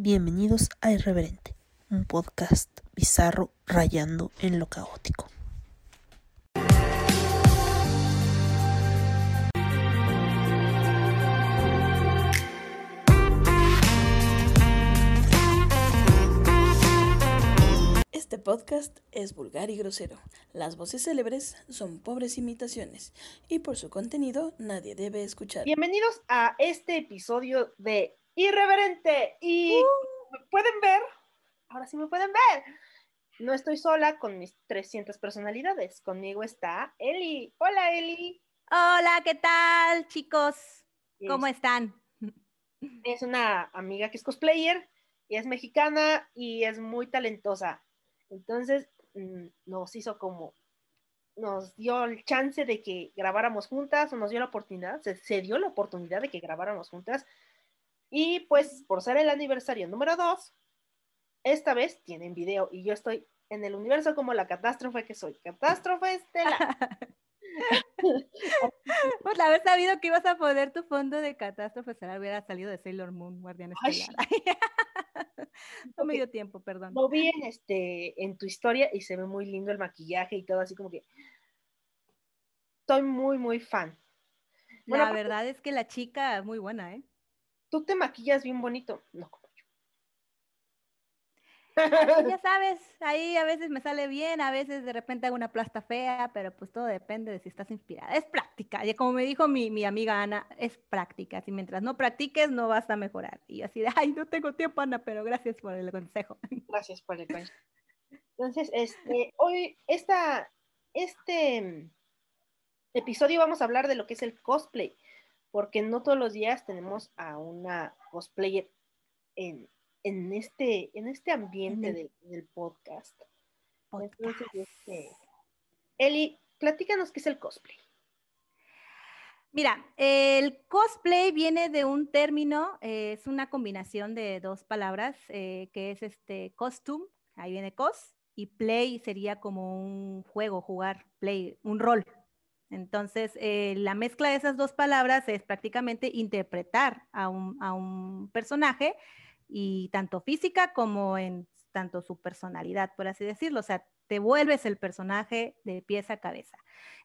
Bienvenidos a Irreverente, un podcast bizarro rayando en lo caótico. Este podcast es vulgar y grosero. Las voces célebres son pobres imitaciones y por su contenido nadie debe escuchar. Bienvenidos a este episodio de Irreverente. Y ¿me pueden ver, ahora sí me pueden ver. No estoy sola con mis 300 personalidades. Conmigo está Eli. Hola, Eli. Hola, ¿qué tal, chicos? ¿Cómo Es- están? Es una amiga que es cosplayer y es mexicana y es muy talentosa. Entonces mm, nos hizo como, nos dio el chance de que grabáramos juntas o nos dio la oportunidad, se, se dio la oportunidad de que grabáramos juntas. Y pues por ser el aniversario número 2, esta vez tienen video y yo estoy en el universo como la catástrofe que soy. Catástrofe estelar. Pues haber sabido que ibas a poner tu fondo de catástrofe, será hubiera salido de Sailor Moon, Guardián Estelar. no me dio tiempo, perdón. Lo vi en, este, en tu historia y se ve muy lindo el maquillaje y todo así como que estoy muy, muy fan. Bueno, La aparte- verdad es que la chica es muy buena, ¿eh? Tú te maquillas bien bonito. No, como yo. Ya sabes, ahí a veces me sale bien, a veces de repente hago una plasta fea, pero pues todo depende de si estás inspirada. Es práctica, y como me dijo mi, mi amiga Ana, es práctica. Si mientras no practiques, no vas a mejorar. Y así de, ay, no tengo tiempo, Ana, pero gracias por el consejo. Gracias por el consejo. Entonces, este, hoy, esta, este mm, episodio vamos a hablar de lo que es el cosplay, porque no todos los días tenemos a una cosplayer en, en, este, en este ambiente el de- del podcast. Entonces, Podcast. este, Eli, platícanos qué es el cosplay. Mira, el cosplay viene de un término, eh, es una combinación de dos palabras, eh, que es este costume, ahí viene cos, y play sería como un juego, jugar, play, un rol. Entonces, eh, la mezcla de esas dos palabras es prácticamente interpretar a un, a un personaje y tanto física como en tanto su personalidad, por así decirlo. O sea, te vuelves el personaje de pies a cabeza.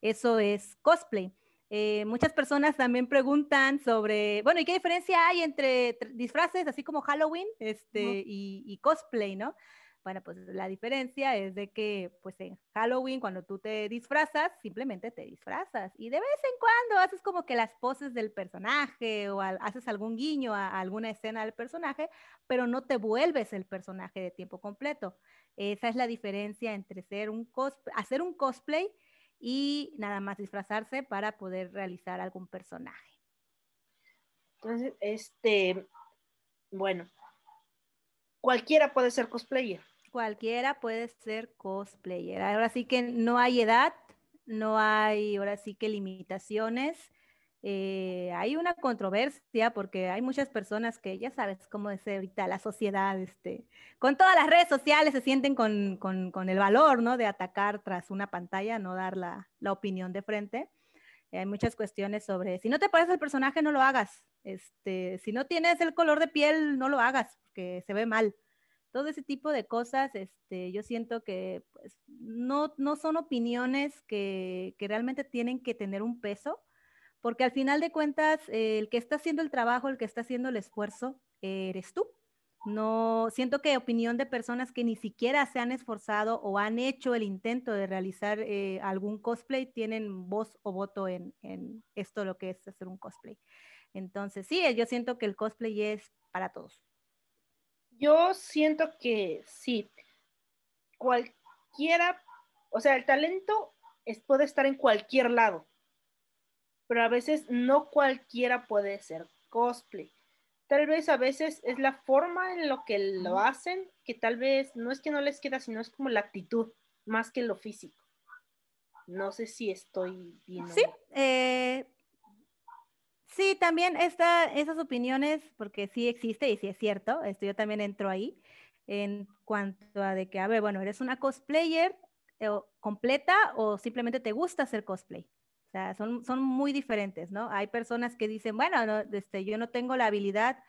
Eso es cosplay. Eh, muchas personas también preguntan sobre, bueno, ¿y qué diferencia hay entre tr- disfraces así como Halloween este, y, y cosplay, no? Bueno, pues la diferencia es de que, pues en Halloween, cuando tú te disfrazas, simplemente te disfrazas y de vez en cuando haces como que las poses del personaje o haces algún guiño a, alguna escena del personaje, pero no te vuelves el personaje de tiempo completo. Esa es la diferencia entre ser un hacer un cosplay y nada más disfrazarse para poder realizar algún personaje. Entonces, este, bueno, cualquiera puede ser cosplayer. Cualquiera puede ser cosplayer. Ahora sí que no hay edad, no hay, ahora sí que limitaciones. Eh, hay una controversia porque hay muchas personas que ya sabes cómo es ahorita la sociedad, este, con todas las redes sociales se sienten con, con- con el valor, ¿no? De atacar tras una pantalla, no dar la, la opinión de frente. Eh, hay muchas cuestiones sobre, si no te parece el personaje, no lo hagas. Este, si no tienes el color de piel, no lo hagas, porque se ve mal todo ese tipo de cosas, este, yo siento que pues, no, no son opiniones que, que realmente tienen que tener un peso, porque al final de cuentas, eh, el que está haciendo el trabajo, el que está haciendo el esfuerzo, eh, eres tú. No, siento que opinión de personas que ni siquiera se han esforzado o han hecho el intento de realizar eh, algún cosplay tienen voz o voto en, en esto lo que es hacer un cosplay. Entonces, sí, yo siento que el cosplay es para todos. Yo siento que sí, cualquiera, o sea, el talento es- puede estar en cualquier lado, pero a veces no cualquiera puede ser cosplay. Tal vez a veces es la forma en lo que lo hacen, que tal vez no es que no les queda, sino es como la actitud, más que lo físico. No sé si estoy bien. Sí, eh, sí, también está esas opiniones, porque sí existe y sí es cierto, esto yo también entro ahí, en cuanto a de que, a ver, bueno, eres una cosplayer eh, completa o simplemente te gusta hacer cosplay. O sea, son, son muy diferentes, ¿no? Hay personas que dicen, bueno, no, este, yo no tengo la habilidad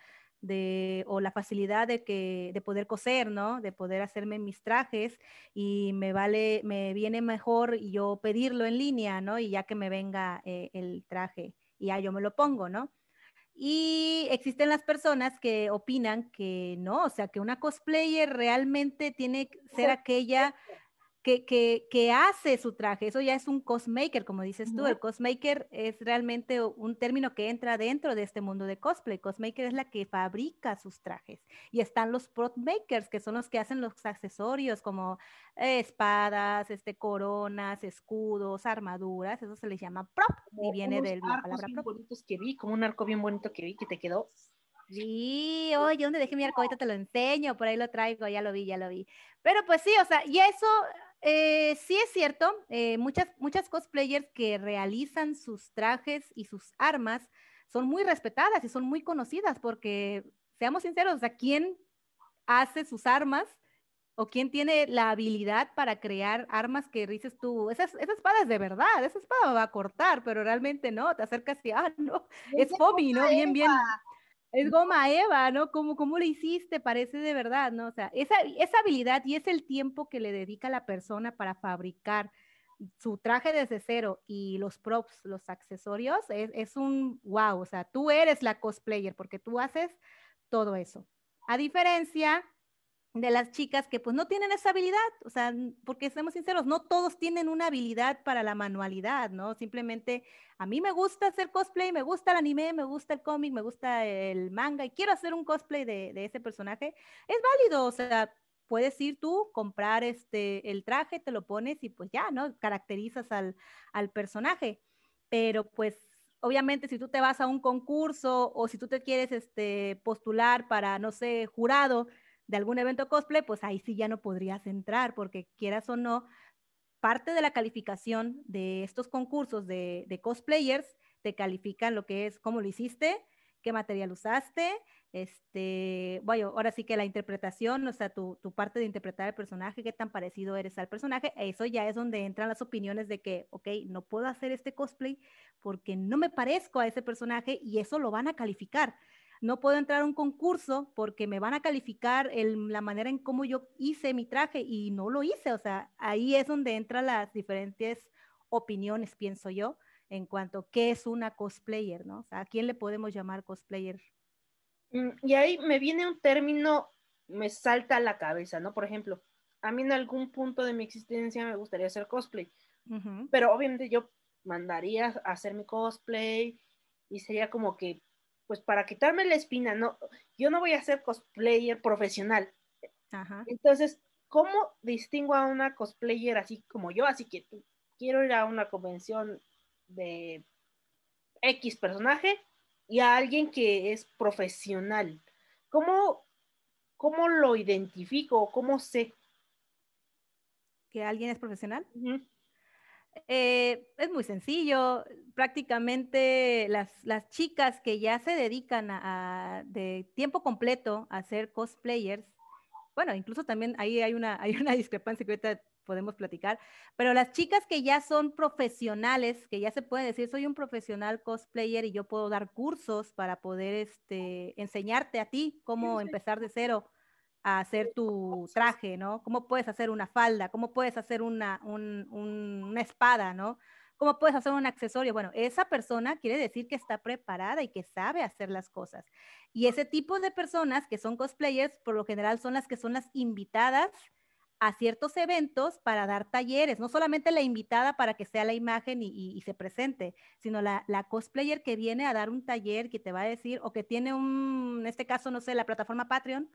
de, o la facilidad de, que, de poder coser, ¿no? De poder hacerme mis trajes y me vale, me viene mejor yo pedirlo en línea, ¿no? Y ya que me venga eh, el traje y ya yo me lo pongo, ¿no? Y existen las personas que opinan que no, o sea, que una cosplayer realmente tiene que ser aquella que, hace su traje. Eso ya es un cosmaker, como dices tú. El cosmaker es realmente un término que entra dentro de este mundo de cosplay. Cosmaker es la que fabrica sus trajes. Y están los prop makers, que son los que hacen los accesorios como eh, espadas, este, coronas, escudos, armaduras. Eso se les llama prop y viene de la palabra prop. bonitos que vi, como un arco bien bonito que vi que te quedó Sí, oye, ¿dónde dejé mi arco? Ahorita te lo enseño, por ahí lo traigo, ya lo vi, ya lo vi. Pero pues sí, o sea, y eso eh, sí es cierto, eh, muchas, muchas cosplayers que realizan sus trajes y sus armas son muy respetadas y son muy conocidas porque, seamos sinceros, sea, ¿quién hace sus armas o quién tiene la habilidad para crear armas que dices tú, esa, esa espada es de verdad, esa espada va a cortar, pero realmente no, te acercas y, ah, no, es Fomi, ¿no? Bien, bien, es goma Eva, ¿no? ¿Cómo, ¿Cómo lo hiciste? Parece de verdad, ¿no? O sea, esa, esa habilidad y es el tiempo que le dedica la persona para fabricar su traje desde cero y los props, los accesorios, es, es, un wow, o sea, tú eres la cosplayer porque tú haces todo eso. A diferencia de las chicas que pues no tienen esa habilidad, o sea, porque seamos sinceros, no todos tienen una habilidad para la manualidad, ¿no? Simplemente a mí me gusta hacer cosplay, me gusta el anime, me gusta el cómic, me gusta el manga y quiero hacer un cosplay de, ese personaje, es válido, o sea, puedes ir tú, comprar este, el traje, te lo pones y pues ya, ¿no? Caracterizas al, al personaje, pero pues obviamente si tú te vas a un concurso o si tú te quieres este, postular para, no sé, jurado, de algún evento cosplay, pues ahí sí ya no podrías entrar, porque quieras o no, parte de la calificación de estos concursos de, cosplayers te califican lo que es cómo lo hiciste, qué material usaste, este, bueno, ahora sí que la interpretación, o sea, tu, tu, parte de interpretar el personaje, qué tan parecido eres al personaje, eso ya es donde entran las opiniones de que, ok, no puedo hacer este cosplay porque no me parezco a ese personaje y eso lo van a calificar no puedo entrar a un concurso porque me van a calificar la manera en cómo yo hice mi traje y no lo hice. O sea, ahí es donde entran las diferentes opiniones, pienso yo, en cuanto a qué es una cosplayer, ¿no? O sea, ¿a quién le podemos llamar cosplayer? Mm, y ahí me viene un término, me salta a la cabeza, ¿no? Por ejemplo, a mí en algún punto de mi existencia me gustaría hacer cosplay, pero obviamente yo mandaría a hacer mi cosplay y sería como que pues para quitarme la espina, no, yo no voy a ser cosplayer profesional. Entonces, ¿cómo distingo a una cosplayer así como yo? Así que quiero ir a una convención de X personaje y a alguien que es profesional. ¿Cómo, cómo lo identifico? ¿Cómo sé? ¿Que alguien es profesional? Eh, es muy sencillo. Prácticamente las, las, chicas que ya se dedican a, de tiempo completo a ser cosplayers, bueno, incluso también ahí hay una, hay una discrepancia que ahorita podemos platicar, pero las chicas que ya son profesionales, que ya se puede decir, soy un profesional cosplayer y yo puedo dar cursos para poder este, enseñarte a ti cómo empezar de cero a hacer tu traje, ¿no? ¿Cómo puedes hacer una falda? ¿Cómo puedes hacer una, una espada, ¿no? ¿Cómo puedes hacer un accesorio? Bueno, esa persona quiere decir que está preparada y que sabe hacer las cosas. Y ese tipo de personas que son cosplayers, por lo general son las que son las invitadas a ciertos eventos para dar talleres, no solamente la invitada para que sea la imagen y, se presente, sino la, la, cosplayer que viene a dar un taller que te va a decir, o que tiene un, en este caso, no sé, la plataforma Patreon,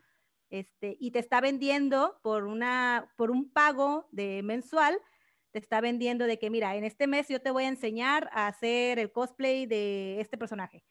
este, y te está vendiendo por, una, por un pago de mensual, te está vendiendo de que, mira, en este mes yo te voy a enseñar a hacer el cosplay de este personaje,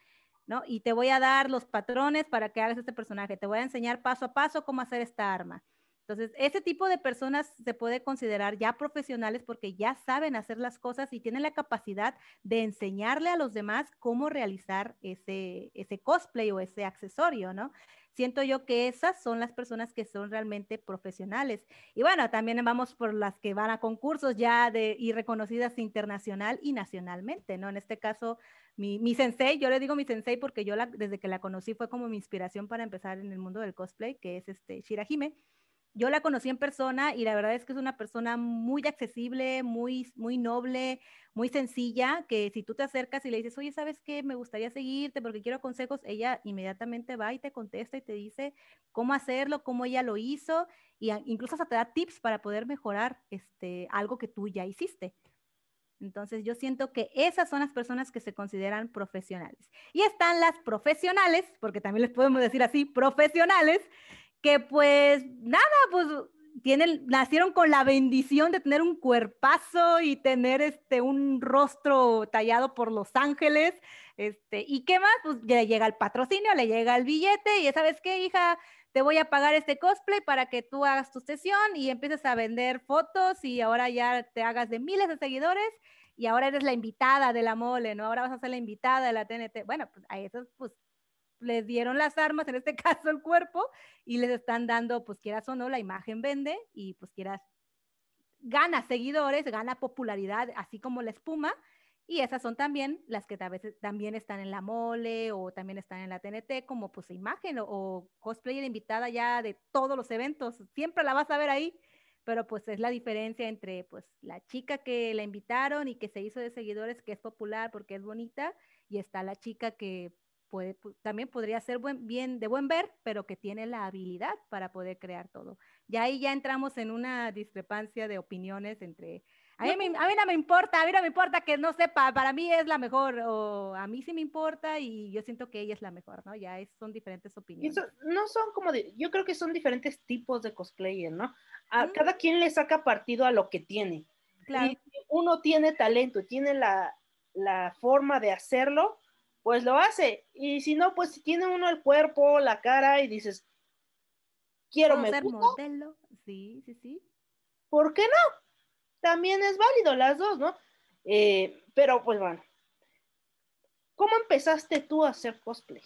¿no? Y te voy a dar los patrones para que hagas este personaje, te voy a enseñar paso a paso cómo hacer esta arma. Entonces, ese tipo de personas se puede considerar ya profesionales porque ya saben hacer las cosas y tienen la capacidad de enseñarle a los demás cómo realizar ese, ese cosplay o ese accesorio, ¿no? Siento yo que esas son las personas que son realmente profesionales. Y bueno, también vamos por las que van a concursos ya de, y reconocidas internacional y nacionalmente, ¿no? En este caso, mi, mi sensei, yo le digo mi sensei porque yo desde que la conocí fue como mi inspiración para empezar en el mundo del cosplay, que es este Shirahime yo la conocí en persona y la verdad es que es una persona muy accesible, muy, muy noble, muy sencilla, que si tú te acercas y le dices, oye, ¿sabes qué? Me gustaría seguirte porque quiero consejos, ella inmediatamente va y te contesta y te dice cómo hacerlo, cómo ella lo hizo, y incluso hasta te da tips para poder mejorar este, algo que tú ya hiciste. Entonces yo siento que esas son las personas que se consideran profesionales. Y están las profesionales, porque también les podemos decir así, profesionales, que pues nada, pues tienen, nacieron con la bendición de tener un cuerpazo y tener este, un rostro tallado por los ángeles. Este, ¿Y qué más? Pues le llega el patrocinio, le llega el billete y ya sabes qué, hija, te voy a pagar este cosplay para que tú hagas tu sesión y empieces a vender fotos y ahora ya te hagas de miles de seguidores y ahora eres la invitada de la mole, ¿no? Ahora vas a ser la invitada de la TNT. Bueno, pues a eso pues les dieron las armas, en este caso el cuerpo, y les están dando, pues quieras o no, la imagen vende y pues quieras, gana seguidores, gana popularidad, así como la espuma, y esas son también las que a veces también están en la mole o también están en la TNT como pues imagen o, o cosplayer invitada ya de todos los eventos. Siempre la vas a ver ahí, pero pues es la diferencia entre pues la chica que la invitaron y que se hizo de seguidores, que es popular porque es bonita, y está la chica que puede, también podría ser buen, bien de buen ver, pero que tiene la habilidad para poder crear todo. Y ahí ya entramos en una discrepancia de opiniones entre, a mí, a mí no me importa, a mí no me importa que no sepa, para mí es la mejor, o a mí sí me importa y yo siento que ella es la mejor, ¿no? Ya son diferentes opiniones. no son como, de, yo creo que son diferentes tipos de cosplayer, ¿no? A cada quien le saca partido a lo que tiene. Claro. Y uno tiene talento, tiene la, la forma de hacerlo, pues lo hace. Y si no, pues si tiene uno el cuerpo, la cara y dices, quiero ser modelo. Sí, sí, sí. ¿Por qué no? También es válido las dos, ¿no? Eh, pero pues bueno. ¿Cómo empezaste tú a hacer cosplay?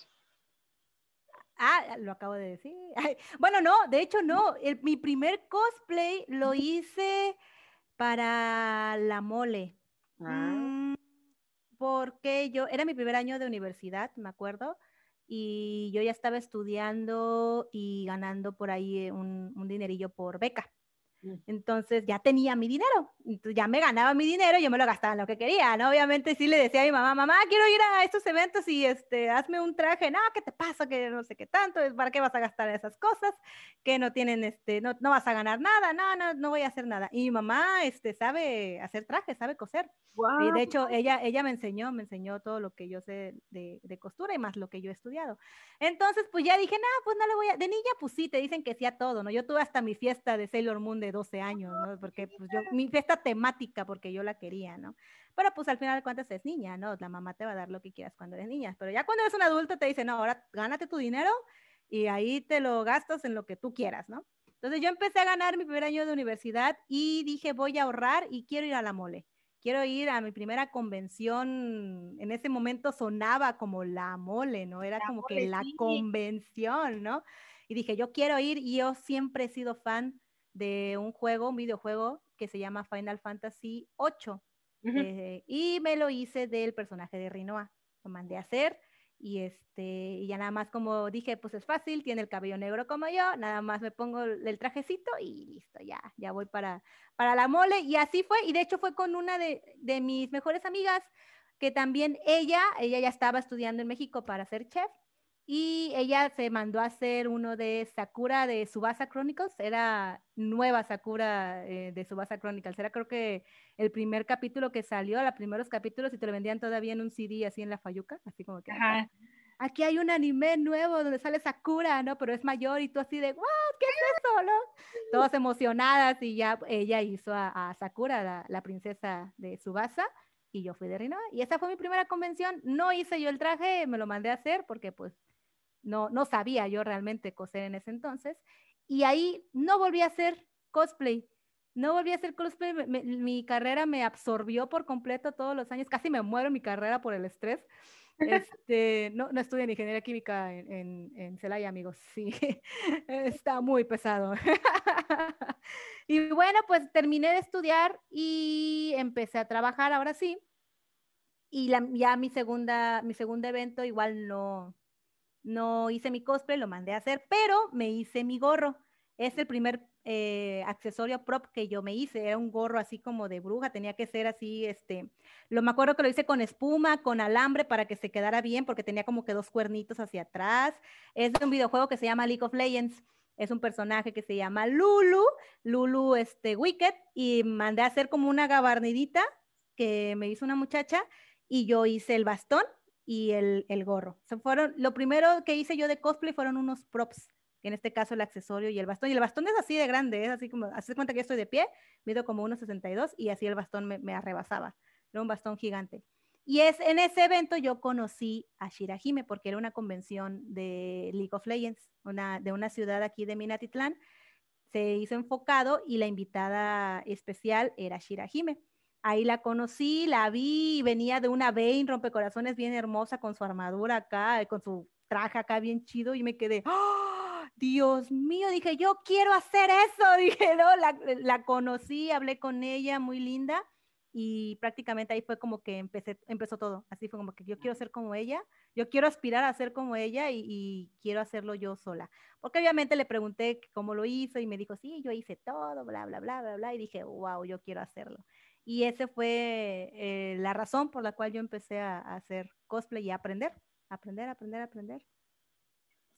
Ah, lo acabo de decir. bueno, no, de hecho no. mi primer cosplay lo hice para la mole. Ah. Mm, porque yo, era mi primer año de universidad, me acuerdo, y yo ya estaba estudiando y ganando por ahí un, un dinerillo por beca. Mm. Entonces ya tenía mi dinero, entonces ya me ganaba mi dinero, yo me lo gastaba en lo que quería, ¿no? Obviamente sí le decía a mi mamá, mamá, quiero ir a estos eventos y este, hazme un traje, no, ¿qué te pasa? Que no sé qué tanto, ¿para qué vas a gastar esas cosas? Que no tienen, este, no, no vas a ganar nada, no, no, no voy a hacer nada. Y mi mamá, este, sabe hacer trajes, sabe coser. Y de hecho, ella, ella me enseñó, me enseñó todo lo que yo sé de, de, costura y más lo que yo he estudiado. Entonces, pues ya dije, no, pues no le voy a, de niña, pues sí, te dicen que sí a todo, ¿no? Yo tuve hasta mi fiesta de Sailor Moon de 12 años, ¿no? Porque pues yo, mi fiesta temática, porque yo la quería, ¿no? Pero pues al final de cuentas es niña, ¿no? La mamá te va a dar lo que quieras cuando eres niña, pero ya cuando eres un adulto te dice, no, ahora gánate tu dinero y ahí te lo gastas en lo que tú quieras, ¿no? Entonces yo empecé a ganar mi primer año de universidad y dije, voy a ahorrar y quiero ir a la mole quiero ir a mi primera convención, en ese momento sonaba como la mole, ¿no? Era como que la convención, ¿no? Y dije, yo quiero ir y yo siempre he sido fan de un juego, un videojuego que se llama Final Fantasy VIII. Eh, y me lo hice del personaje de Rinoa. Lo mandé a hacer y este y ya nada más como dije pues es fácil tiene el cabello negro como yo nada más me pongo el trajecito y listo ya ya voy para para la mole y así fue y de hecho fue con una de, de mis mejores amigas que también ella ella ya estaba estudiando en México para ser chef y ella se mandó a hacer uno de Sakura de Subasa Chronicles, era nueva Sakura eh, de Subasa Chronicles, era creo que el primer capítulo que salió, los primeros capítulos y te lo vendían todavía en un CD así en la Fayuca, así como que aquí hay un anime nuevo donde sale Sakura, ¿no? Pero es mayor y tú así de, ¿what? ¿Qué es eso, no? Todas emocionadas y ya ella hizo a, Sakura, la, la, princesa de Subasa, y yo fui de Rinoa. Y esa fue mi primera convención. No hice yo el traje, me lo mandé a hacer porque pues no, no sabía yo realmente coser en ese entonces. y ahí no volví a hacer cosplay. No volví a hacer cosplay, mi carrera me absorbió por completo todos los años, casi me muero en mi carrera por el estrés. Este, no, no estudio en ingeniería química en, en, Celaya, amigos. Sí, está muy pesado. y bueno, pues terminé de estudiar y empecé a trabajar ahora sí. Y la, ya mi segunda, mi segundo evento igual no, no hice mi cosplay, lo mandé a hacer, pero me hice mi gorro. Es el primer eh, accesorio prop que yo me hice. Era un gorro así como de bruja, tenía que ser así, este, lo me acuerdo que lo hice con espuma, con alambre para que se quedara bien, porque tenía como que dos cuernitos hacia atrás. Es de un videojuego que se llama League of Legends. Es un personaje que se llama Lulu, Lulu este, Wicked, y mandé a hacer como una gabardinita que me hizo una muchacha, y yo hice el bastón y el, el gorro. Se fueron, lo primero que hice yo de cosplay fueron unos props, en este caso el accesorio y el bastón. Y el bastón es así de grande, es así como, hace cuenta que yo estoy de pie, mido como 1,62 y así el bastón me, me arrebasaba. Era un bastón gigante. Y es en ese evento yo conocí a Shirahime porque era una convención de League of Legends, una, de una ciudad aquí de Minatitlán. Se hizo enfocado y la invitada especial era Shirahime. Ahí la conocí, la vi, venía de una Bane rompecorazones bien hermosa con su armadura acá, con su traje acá bien chido y me quedé, ¡Oh, Dios mío, dije, yo quiero hacer eso, dije, no, la, la, conocí, hablé con ella, muy linda y prácticamente ahí fue como que empecé, empezó todo, así fue como que yo quiero ser como ella, yo quiero aspirar a ser como ella y, y quiero hacerlo yo sola, porque obviamente le pregunté cómo lo hizo y me dijo, sí, yo hice todo, bla, bla, bla, bla, bla, y dije, wow, yo quiero hacerlo. Y esa fue eh, la razón por la cual yo empecé a, hacer cosplay y a aprender, aprender, aprender, aprender.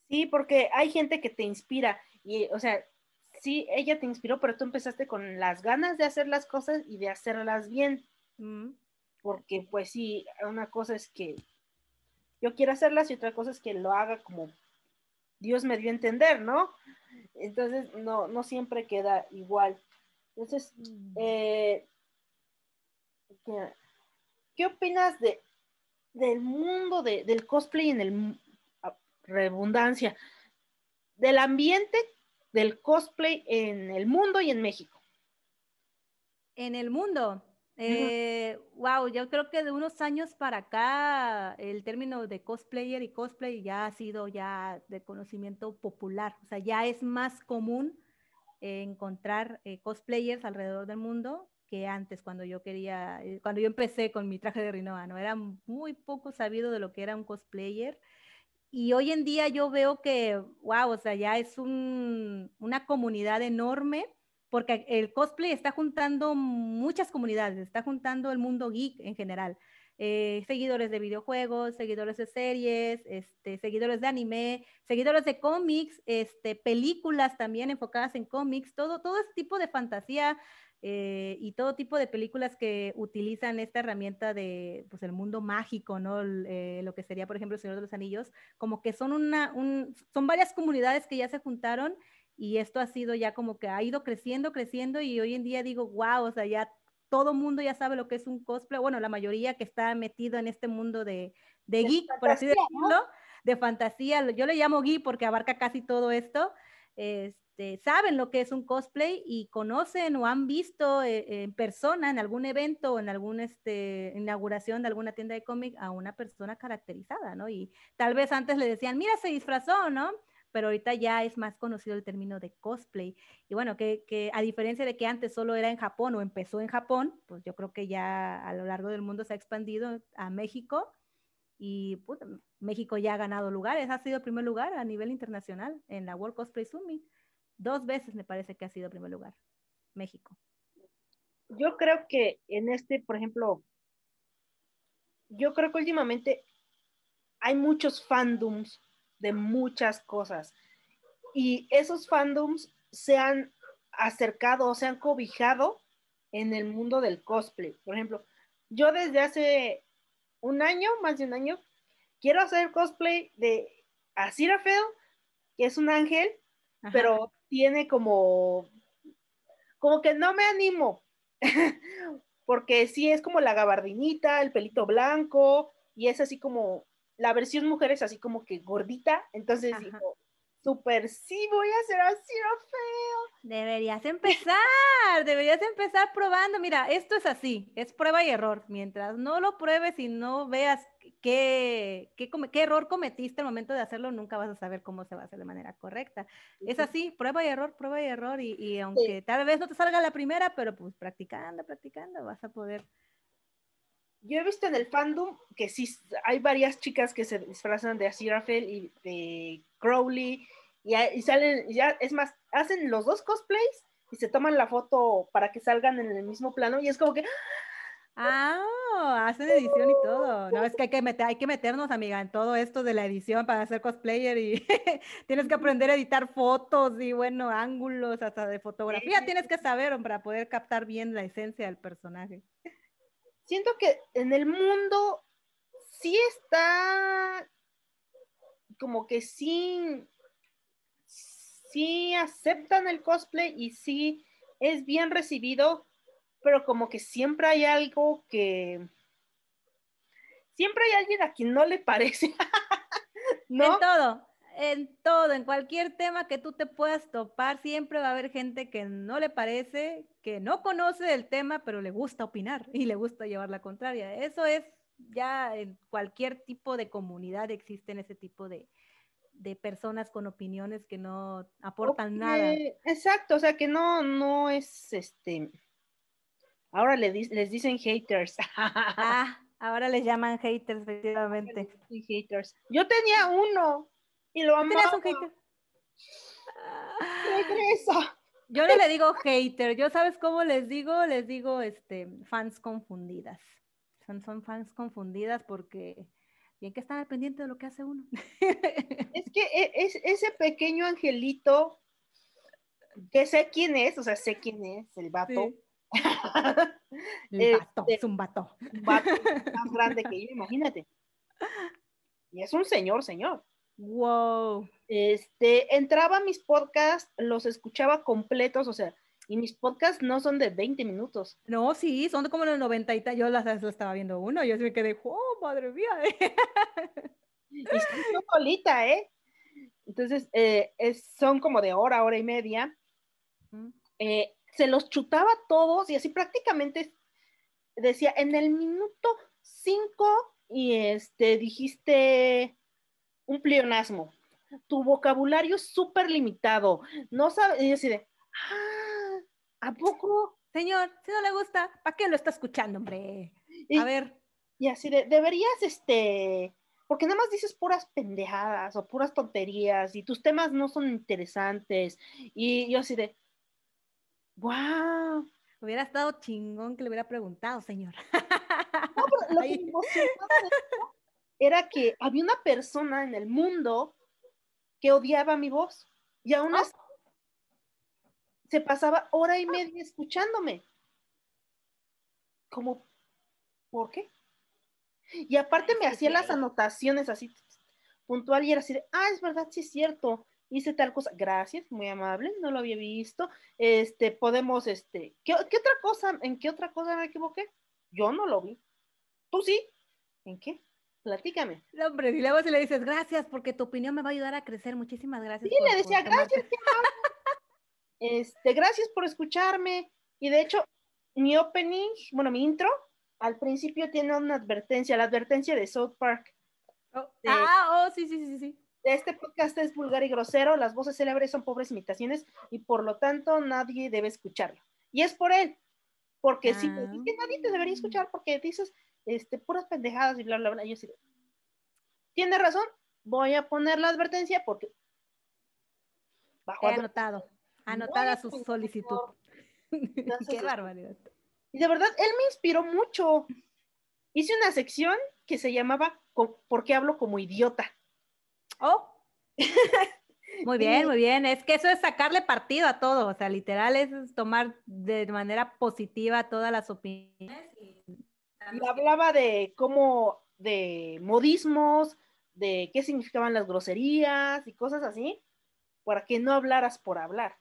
Sí, porque hay gente que te inspira y, o sea, sí, ella te inspiró, pero tú empezaste con las ganas de hacer las cosas y de hacerlas bien. Mm. Porque, pues sí, una cosa es que yo quiero hacerlas y otra cosa es que lo haga como Dios me dio a entender, ¿no? Entonces, no, no siempre queda igual. Entonces, mm. eh, ¿Qué opinas de, del mundo del cosplay en el redundancia, del ambiente del cosplay en el mundo y en México? En el mundo. wow, eh, yo creo que de unos años para acá el término de cosplayer y cosplay ya ha sido ya de conocimiento popular, o sea, ya es más común encontrar eh, cosplayers alrededor del mundo que antes cuando yo quería, eh, cuando yo empecé con mi traje de Rinoa, ¿no? Era muy poco sabido de lo que era un cosplayer. Y hoy en día yo veo que, wow, o sea, ya es un, una comunidad enorme, porque el cosplay está juntando muchas comunidades, está juntando el mundo geek en general. Eh, seguidores de videojuegos, seguidores de series, este, seguidores de anime, seguidores de cómics, este, películas también enfocadas en cómics, todo, todo ese tipo de fantasía eh, y todo tipo de películas que utilizan esta herramienta de, pues, el mundo mágico, ¿no? Eh, lo que sería, por ejemplo, El Señor de los Anillos, como que son una, un, son varias comunidades que ya se juntaron y esto ha sido ya como que ha ido creciendo, creciendo y hoy en día digo, wow, o sea, ya todo mundo ya sabe lo que es un cosplay, bueno, la mayoría que está metido en este mundo de, de, geek, por así decirlo, de fantasía, yo le llamo geek porque abarca casi todo esto, este, saben lo que es un cosplay y conocen o han visto eh, en persona en algún evento o en alguna este, inauguración de alguna tienda de cómic a una persona caracterizada, ¿no? Y tal vez antes le decían, mira, se disfrazó, ¿no? Pero ahorita ya es más conocido el término de cosplay. Y bueno, que, que a diferencia de que antes solo era en Japón o empezó en Japón, pues yo creo que ya a lo largo del mundo se ha expandido a México y México ya ha ganado lugares, ha sido primer lugar a nivel internacional en la World Cosplay Summit. Dos veces me parece que ha sido primer lugar, México. Yo creo que en este, por ejemplo, yo creo que últimamente hay muchos fandoms de muchas cosas y esos fandoms se han acercado o se han cobijado en el mundo del cosplay. Por ejemplo, yo desde hace un año, más de un año, quiero hacer cosplay de Aziraphale, que es un ángel, pero tiene como, como que no me animo, porque sí es como la gabardinita, el pelito blanco, y es así como, la versión mujer es así como que gordita, entonces digo, súper sí voy a hacer así feo. Deberías empezar, deberías empezar probando. Mira, esto es así, es prueba y error. Mientras no lo pruebes y no veas qué, qué, qué error cometiste al momento de hacerlo, nunca vas a saber cómo se va a hacer de manera correcta. Es así, prueba y error, prueba y error. Y, y aunque tal vez no te salga la primera, pero pues practicando, practicando, vas a poder yo he visto en el fandom que sí hay varias chicas que se disfrazan de Aziraphale y de Crowley y, salen, ya, es más, hacen los dos cosplays y se toman la foto para que salgan en el mismo plano y es como que... Ah, hacen edición y todo. No, es que hay que, meter, hay que meternos, amiga, en todo esto de la edición para hacer cosplayer y tienes que aprender a editar fotos y, bueno, ángulos hasta de fotografía. Tienes que saber para poder captar bien la esencia del personaje siento que en el mundo sí está como que sí, sí aceptan el cosplay y sí es bien recibido, pero como que siempre hay algo que siempre hay alguien a quien no le parece. ¿No? En todo, en todo, en cualquier tema que tú te puedas topar, siempre va a haber gente que no le parece, que no conoce el tema, pero le gusta opinar y le gusta llevar la contraria. Eso es ya en cualquier tipo de comunidad existen ese tipo de, personas con opiniones que no aportan nada. Exacto, o sea que no, no es este. Ahora les, les dicen haters. ah, ahora les llaman haters, efectivamente. Haters. Yo tenía uno y lo amaba. Regresa. Yo no le digo hater, yo sabes cómo les digo, les digo este fans confundidas. Son, son fans confundidas porque bien que están al pendiente de lo que hace uno. Es que e, es, ese pequeño angelito, que sé quién es, o sea, sé quién es, el vato. el vato, este, es un vato. Un vato más grande que yo, imagínate. Y es un señor, señor. Wow. Este, entraba a mis podcasts, los escuchaba completos, o sea, y mis podcasts no son de 20 minutos. No, sí, son como los 90 y tal. Yo las, estaba viendo uno, yo sí me quedé, oh, madre mía. y estoy solita, ¿eh? Entonces, eh, es, son como de hora, hora y media. Eh, se los chutaba todos y así prácticamente decía, en el minuto 5 y este, dijiste un pleonasmo. Tu vocabulario es súper limitado. No sabes, y así de, ah, ¿a poco? Señor, si no le gusta, ¿para qué lo está escuchando, hombre? a ver. Y así de, deberías, este, porque nada más dices puras pendejadas o puras tonterías y tus temas no son interesantes. Y yo así de, wow. Hubiera estado chingón que le hubiera preguntado, señor. No, pero lo que era que había una persona en el mundo que odiaba mi voz y aún ah. así se pasaba hora y media escuchándome. Como, ¿por qué? Y aparte me hacía las anotaciones así puntual y era así de, ah, es verdad, sí es cierto, hice tal cosa, gracias, muy amable, no lo había visto, este, podemos, este, ¿qué, ¿qué, otra cosa, en qué otra cosa me equivoqué? Yo no lo vi, tú sí, ¿en qué? Platícame. No, hombre, y luego si le dices gracias porque tu opinión me va a ayudar a crecer. Muchísimas gracias. Sí, le decía gracias. este, gracias por escucharme. Y de hecho, mi opening, bueno, mi intro, al principio tiene una advertencia, la advertencia de South Park. Oh, ah, oh, sí, sí, sí, sí. Este podcast es vulgar y grosero, las voces célebres son pobres imitaciones y por lo tanto nadie debe escucharlo. Y es por él, porque si ah. nadie te debería escuchar porque dices, este, puras pendejadas y bla, bla, bla. Yo sí, tiene razón, voy a poner la advertencia porque... Bajo He anotado, anotada su solicitud. Qué barbaridad. Y de verdad, él me inspiró mucho. Hice una sección que se llamaba ¿Por qué hablo como idiota? Oh. Muy bien, muy bien. Es que eso es sacarle partido a todo. O sea, literal es tomar de manera positiva todas las opiniones y hablaba de cómo, de modismos, de qué significaban las groserías y cosas así, para que no hablaras por hablar.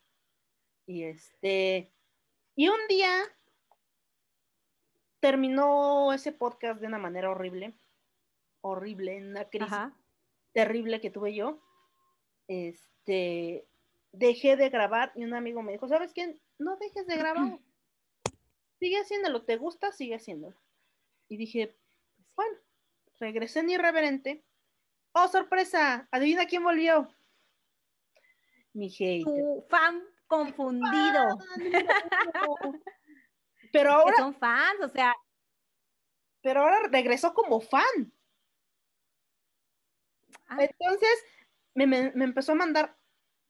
Y este, y un día terminó ese podcast de una manera horrible, horrible, una crisis terrible que tuve yo. este, dejé de grabar y un amigo me dijo, ¿sabes quién? No dejes de grabar. Sigue haciéndolo, ¿te gusta? Sigue haciéndolo. Y dije, bueno, regresé en irreverente. Oh, sorpresa, adivina quién volvió. Mi hater. Tu fan confundido. Pero ahora, son fans, o sea, pero ahora regresó como fan. Ah, Entonces me, me- me empezó a mandar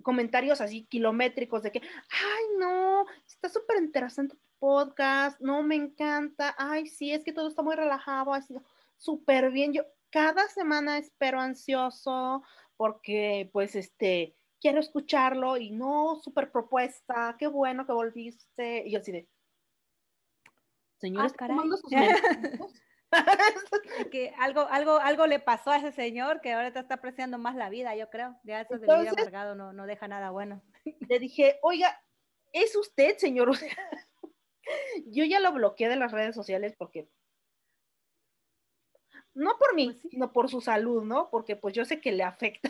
comentarios así kilométricos de que, ay, no, está súper interesante tu podcast, no, me encanta, ay, sí, es que todo está muy relajado, ha sido súper bien. Yo cada semana espero ansioso porque, pues, este, quiero escucharlo y no, súper propuesta, qué bueno que volviste. Y yo así de, señor, Ah, ¿está caray. tomando sus medicamentos?" que algo, algo, algo le pasó a ese señor que ahorita está apreciando más la vida, yo creo. Ya eso de vivir amargado no, no deja nada bueno. le dije, oiga, ¿es usted, señor? Yo ya lo bloqueé de las redes sociales porque, no por mí, Pues sí. sino por su salud, ¿no? Porque pues yo sé que le afecta,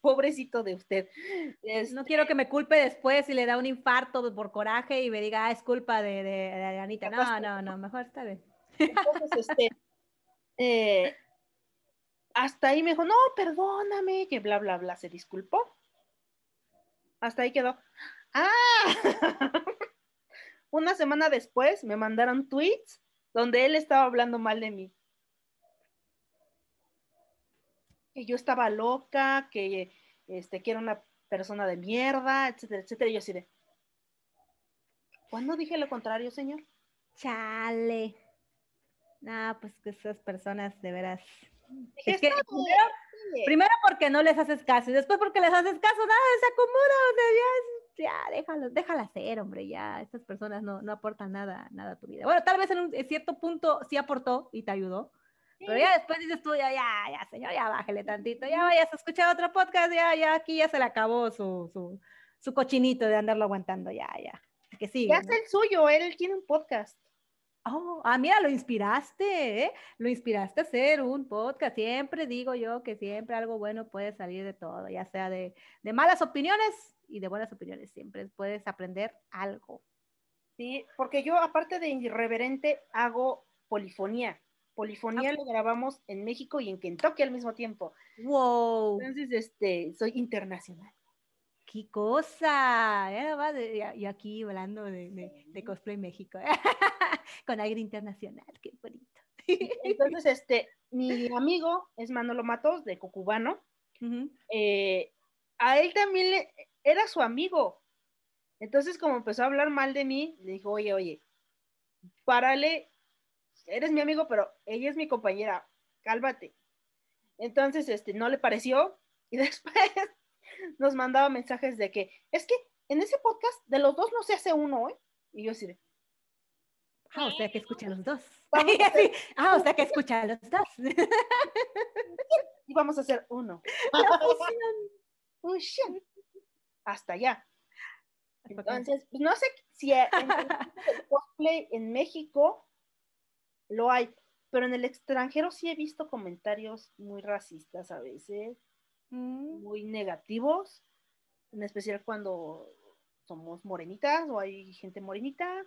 pobrecito de usted. No quiero que me culpe después si le da un infarto por coraje y me diga, ah, es culpa de, de, de Anita. No, no, no, mejor está bien. Entonces, este, eh, hasta ahí me dijo, no, perdóname, que bla, bla, bla, se disculpó. Hasta ahí quedó. Ah, una semana después me mandaron tweets donde él estaba hablando mal de mí. Que yo estaba loca, que, este, que era una persona de mierda, etcétera, etcétera. Y yo así de, ¿cuándo dije lo contrario, señor? Chale. No, pues que esas personas de veras. Es que "Está primero, bien, bien". primero porque no les haces caso y después porque les haces caso, nada, se acomoda, o sea, ya, ya, déjalo, déjala ser, hombre, ya, estas personas no, no aportan nada, nada a tu vida. Bueno, tal vez en un en cierto punto sí aportó y te ayudó, pero ya después dices tú, ya, ya, ya, señor, ya bájale tantito, ya vayas a escuchar otro podcast, ya, ya, aquí ya se le acabó su, su, su cochinito de andarlo aguantando, ya, ya, que sí. Ya es el suyo, él tiene un podcast. Oh, ah, mira, lo inspiraste, ¿eh? Lo inspiraste a hacer un podcast. Siempre digo yo que siempre algo bueno puede salir de todo, ya sea de, de malas opiniones y de buenas opiniones. Siempre puedes aprender algo. Sí, porque yo aparte de irreverente hago polifonía. Polifonía lo grabamos en México y en Kentucky al mismo tiempo. ¡Wow! Entonces, este, soy internacional. ¡Qué cosa! Ya- y aquí hablando de, de- de Cosplay México, con aire internacional, qué bonito. Entonces, este, mi amigo es Manolo Matos de Cocubano. Ujú. eh, a él también le, era su amigo. Entonces, como empezó a hablar mal de mí, le dijo, oye, oye, párale, eres mi amigo, pero ella es mi compañera, cálmate. Entonces, este, no le pareció y después nos mandaba mensajes de que, es que en ese podcast de los dos no se hace uno, ¿eh? Y yo así de, Ah, o sea que escucha a los dos. Ah, o sea que escucha a los dos. y vamos a hacer uno. La fusión. Hasta allá. Entonces, pues, no sé si en el cosplay en México lo hay, pero en el extranjero sí he visto comentarios muy racistas a veces, Mm. muy negativos, en especial cuando somos morenitas o hay gente morenita,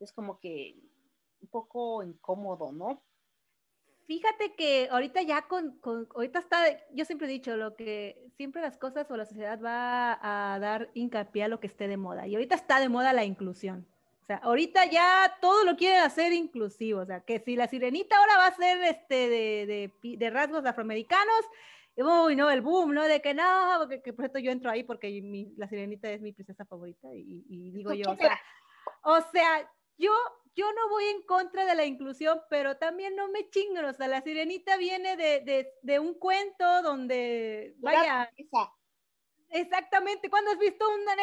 es como que un poco incómodo, ¿no? Fíjate que ahorita ya con, con- ahorita está, yo siempre he dicho lo que siempre las cosas o la sociedad va a dar hincapié a lo que esté de moda. Y ahorita está de moda la inclusión. O sea, ahorita ya todo lo quieren hacer inclusivo. O sea, que si la sirenita ahora va a ser este de, de de rasgos afroamericanos, uy, no, el boom, ¿no? De que no, que, que por cierto yo entro ahí porque mi- la sirenita es mi princesa favorita y, y digo yo, o sea, o sea, yo, yo no voy en contra de la inclusión, pero también no me chingan. O sea, la sirenita viene de, de, de un cuento donde, vaya, exactamente, ¿cuándo has visto una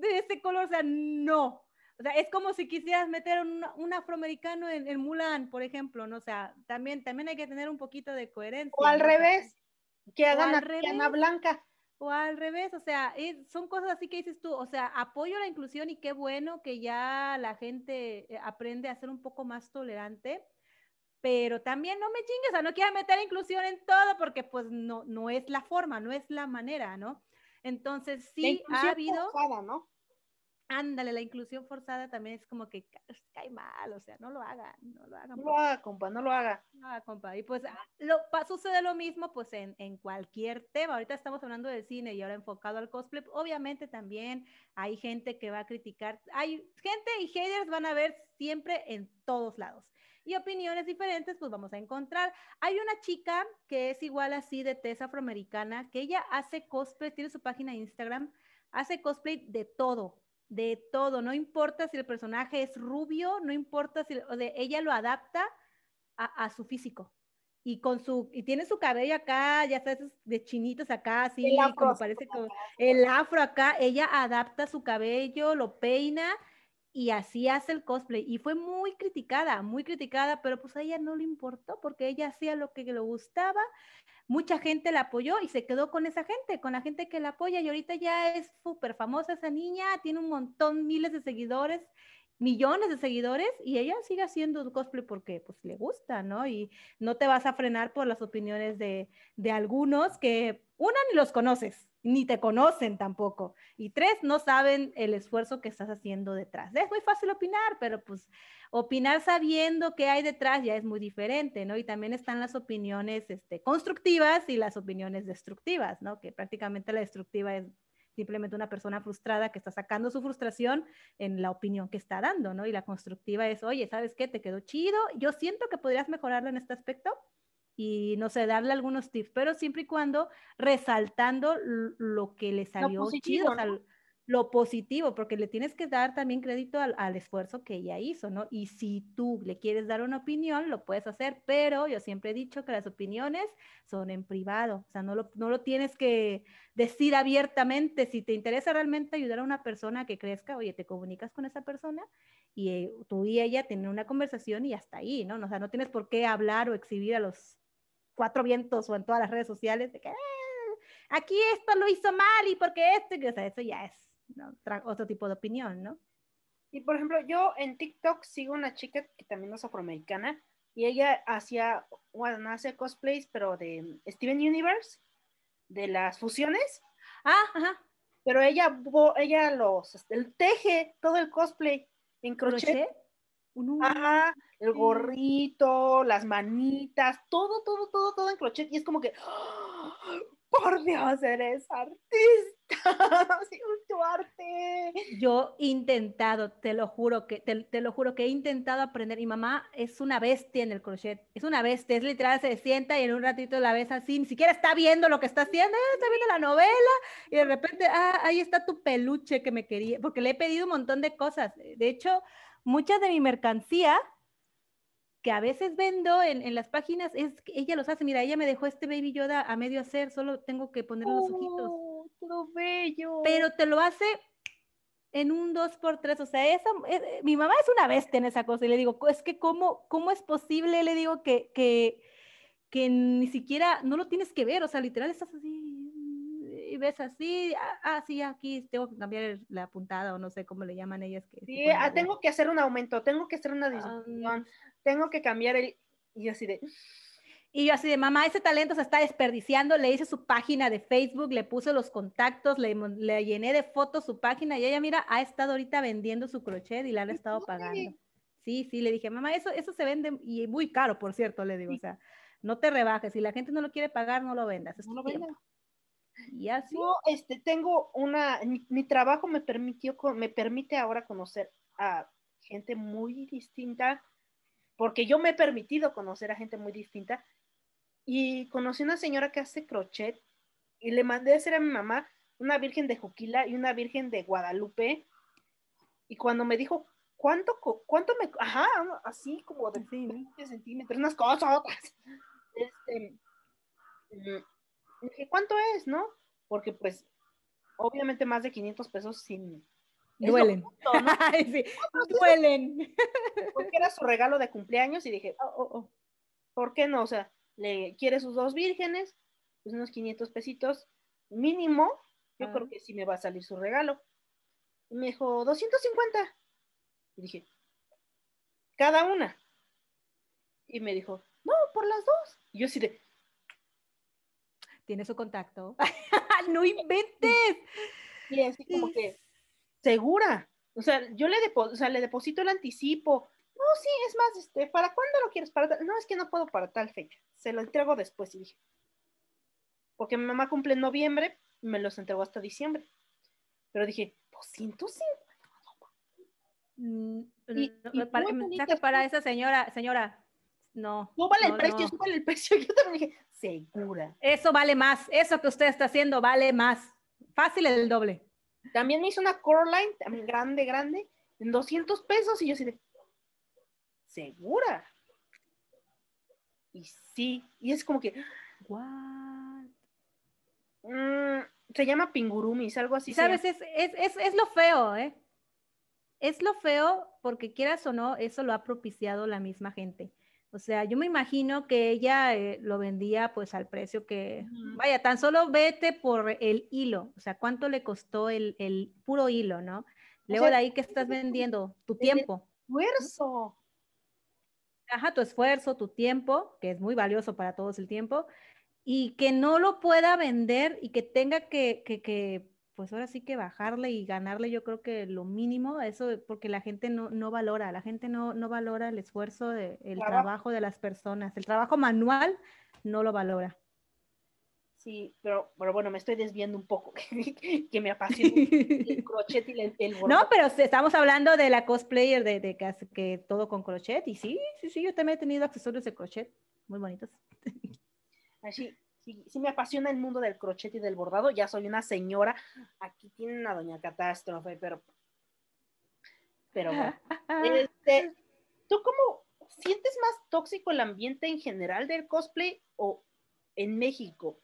de, ese color? O sea, no. O sea, es como si quisieras meter un, un afroamericano en, en Mulan, por ejemplo, ¿no? O sea, también, también hay que tener un poquito de coherencia. O al revés, que hagan a. Blanca. O al revés, o sea, es- son cosas así que dices tú, o sea, apoyo la inclusión y qué bueno que ya la gente eh, aprende a ser un poco más tolerante, pero también no me chingues, o sea, no quieras meter inclusión en todo porque pues no, no es la forma, no es la manera, ¿no? Entonces sí ha habido... ¿no? Ándale, la inclusión forzada también es como que cae mal, o sea, no lo hagan, no lo hagan. No lo haga, compa, no lo haga. No haga, compa. Y pues lo, sucede lo mismo pues en, en, cualquier tema. Ahorita estamos hablando del cine y ahora enfocado al cosplay. Obviamente también hay gente que va a criticar, hay gente y haters van a ver siempre en todos lados. Y opiniones diferentes pues vamos a encontrar. Hay una chica que es igual así de tez afroamericana, que ella hace cosplay, tiene su página de Instagram, hace cosplay de todo de todo, no importa si el personaje es rubio, no importa si o de, ella lo adapta a, su físico. Y con su, y tiene su cabello acá, ya sabes, de chinitos acá, así como parece el afro acá, ella adapta su cabello, lo peina y así hace el cosplay. Y fue muy criticada, muy criticada, pero pues a ella no le importó porque ella hacía lo que le gustaba mucha gente la apoyó y se quedó con esa gente, con la gente que la apoya y ahorita ya es súper famosa esa niña, tiene un montón, miles de seguidores, millones de seguidores y ella sigue haciendo cosplay porque pues le gusta, ¿no? Y no te vas a frenar por las opiniones de, de algunos que una ni los conoces, ni te conocen tampoco. Y tres, no saben el esfuerzo que estás haciendo detrás. Es muy fácil opinar, pero pues opinar sabiendo qué hay detrás ya es muy diferente, ¿no? Y también están las opiniones este, constructivas y las opiniones destructivas, ¿no? Que prácticamente la destructiva es simplemente una persona frustrada que está sacando su frustración en la opinión que está dando, ¿no? Y la constructiva es, oye, ¿sabes qué? Te quedó chido. Yo siento que podrías mejorarlo en este aspecto y no sé, darle algunos tips, pero siempre y cuando resaltando lo que le salió chido, lo positivo, porque le tienes que dar también crédito al, al, esfuerzo que ella hizo, ¿no? Y si tú le quieres dar una opinión, lo puedes hacer, pero yo siempre he dicho que las opiniones son en privado, o sea, no lo, no lo tienes que decir abiertamente. Si te interesa realmente ayudar a una persona que crezca, oye, te comunicas con esa persona y eh, tú y ella tienen una conversación y hasta ahí, ¿no? O sea, no tienes por qué hablar o exhibir a los cuatro vientos o en todas las redes sociales de que ah, aquí esto lo hizo mal y porque esto, o sea, eso ya es otro tipo de opinión, ¿no? Y por ejemplo, yo en TikTok sigo una chica que también es afroamericana y ella hacía, bueno, hace cosplays, pero de Steven Universe, de las fusiones. Ah, ajá. Pero ella, ella los, el teje todo el cosplay en crochet. Ajá, el gorrito, las manitas, todo, todo, todo, todo en crochet. Y es como que. Por Dios, eres artista, tu arte. Yo he intentado, te lo juro que, te, lo juro que he intentado aprender. Mi mamá es una bestia en el crochet, es una bestia, es literal, se sienta y en un ratito la ves así, ni siquiera está viendo lo que está haciendo, eh, está viendo la novela y de repente, ah, ahí está tu peluche que me quería, porque le he pedido un montón de cosas. De hecho, mucha de mi mercancía que a veces vendo en, las páginas, es que ella los hace. Mira, ella me dejó este Baby Yoda a medio hacer, solo tengo que ponerle los ojitos. Oh, todo bello. Pero te lo hace en un 2x3, o sea, esa, eh, mi mamá es una bestia en esa cosa, y le digo, es que cómo, cómo es posible, le digo, que, que, que ni siquiera, no lo tienes que ver, o sea, literal estás así, y ves así, ah, ah, sí, aquí tengo que cambiar la puntada o no sé cómo le llaman ellas. Que sí, ah, tengo que hacer un aumento, tengo que hacer una disminución, tengo que cambiar el... Y así de... Y yo así de, mamá, ese talento se está desperdiciando, le hice su página de Facebook, le puse los contactos, le, le llené de fotos su página y ella, mira, ha estado ahorita vendiendo su crochet y la han estado pagando. Sí, sí, le dije, mamá, eso, eso se vende y muy caro, por cierto, le digo, o sea, no te rebajes, si la gente no lo quiere pagar, no lo vendas. no lo vendas. Y así. Yo este, tengo una, mi, trabajo me permitió, me permite ahora conocer a gente muy distinta, porque yo me he permitido conocer a gente muy distinta. Y conocí una señora que hace crochet y le mandé a hacer a mi mamá una virgen de Juquila y una virgen de Guadalupe. Y cuando me dijo, ¿cuánto, cuánto me, ajá, así como de 20 centímetros, unas cosas, este, mm, dije, ¿cuánto es, no? Porque pues, obviamente más de 500 pesos sin... Duelen. sí, duelen. Porque era su regalo de cumpleaños y dije, oh, oh, oh, ¿por qué no? O sea, le quiere sus dos vírgenes, pues unos 500 pesitos mínimo, yo creo que sí me va a salir su regalo. Y me dijo, 250. Y dije, cada una. Y me dijo, no, por las dos. Y yo así de, tiene su contacto. no inventes. Y así como que, segura. O sea, yo le, o sea, le deposito el anticipo. No, sí, es más, este, ¿para cuándo lo quieres? Para No, es que no puedo para tal fecha. Se lo entrego después. Y dije, porque mi mamá cumple en noviembre, me los entregó hasta diciembre. Pero dije, 250. Mm, y, para, para esa señora, señora, no. No vale el precio, no. vale el precio. Yo también dije, segura. Eso vale más. Eso que usted está haciendo vale más. Fácil el doble. También me hizo una Coraline, también grande, grande, en 200 pesos. Y yo así de, segura. Y sí, y es como que, what? Mm, se llama pingurumis, algo así. ¿Sabes? Es, es, es, es, lo feo, ¿eh? Es lo feo porque quieras o no, eso lo ha propiciado la misma gente. O sea, yo me imagino que ella eh, lo vendía pues al precio que, vaya, tan solo vete por el hilo, o sea, cuánto le costó el, el puro hilo, ¿no? Luego de ahí que estás vendiendo tu tiempo. Esfuerzo. Ajá, tu esfuerzo, tu tiempo, que es muy valioso para todos el tiempo, y que no lo pueda vender y que tenga que, que, que pues ahora sí que bajarle y ganarle yo creo que lo mínimo, eso porque la gente no, no valora, la gente no, no valora el esfuerzo, de, el trabajo de las personas, el trabajo manual no lo valora. Sí, pero, pero bueno, me estoy desviando un poco, que, me apasiona el crochet y el, el No, pero estamos hablando de la cosplayer de, de que, que todo con crochet, y sí, sí, sí, yo también he tenido accesorios de crochet muy bonitos. Así, sí, me apasiona el mundo del crochet y del bordado. Ya soy una señora. Aquí tiene una doña catástrofe, pero. Pero bueno. Este, ¿Tú cómo sientes más tóxico el ambiente en general del cosplay o en México?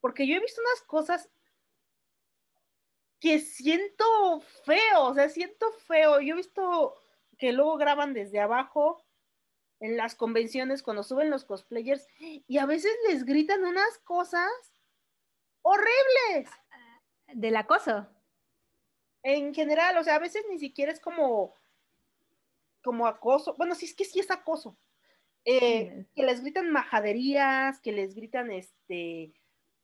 Porque yo he visto unas cosas que siento feo, o sea, siento feo. Yo he visto que luego graban desde abajo en las convenciones cuando suben los cosplayers y a veces les gritan unas cosas horribles. ¿Del acoso? En general, o sea, a veces ni siquiera es como, como acoso. Bueno, sí es que sí es acoso. Eh, que les gritan majaderías, que les gritan este.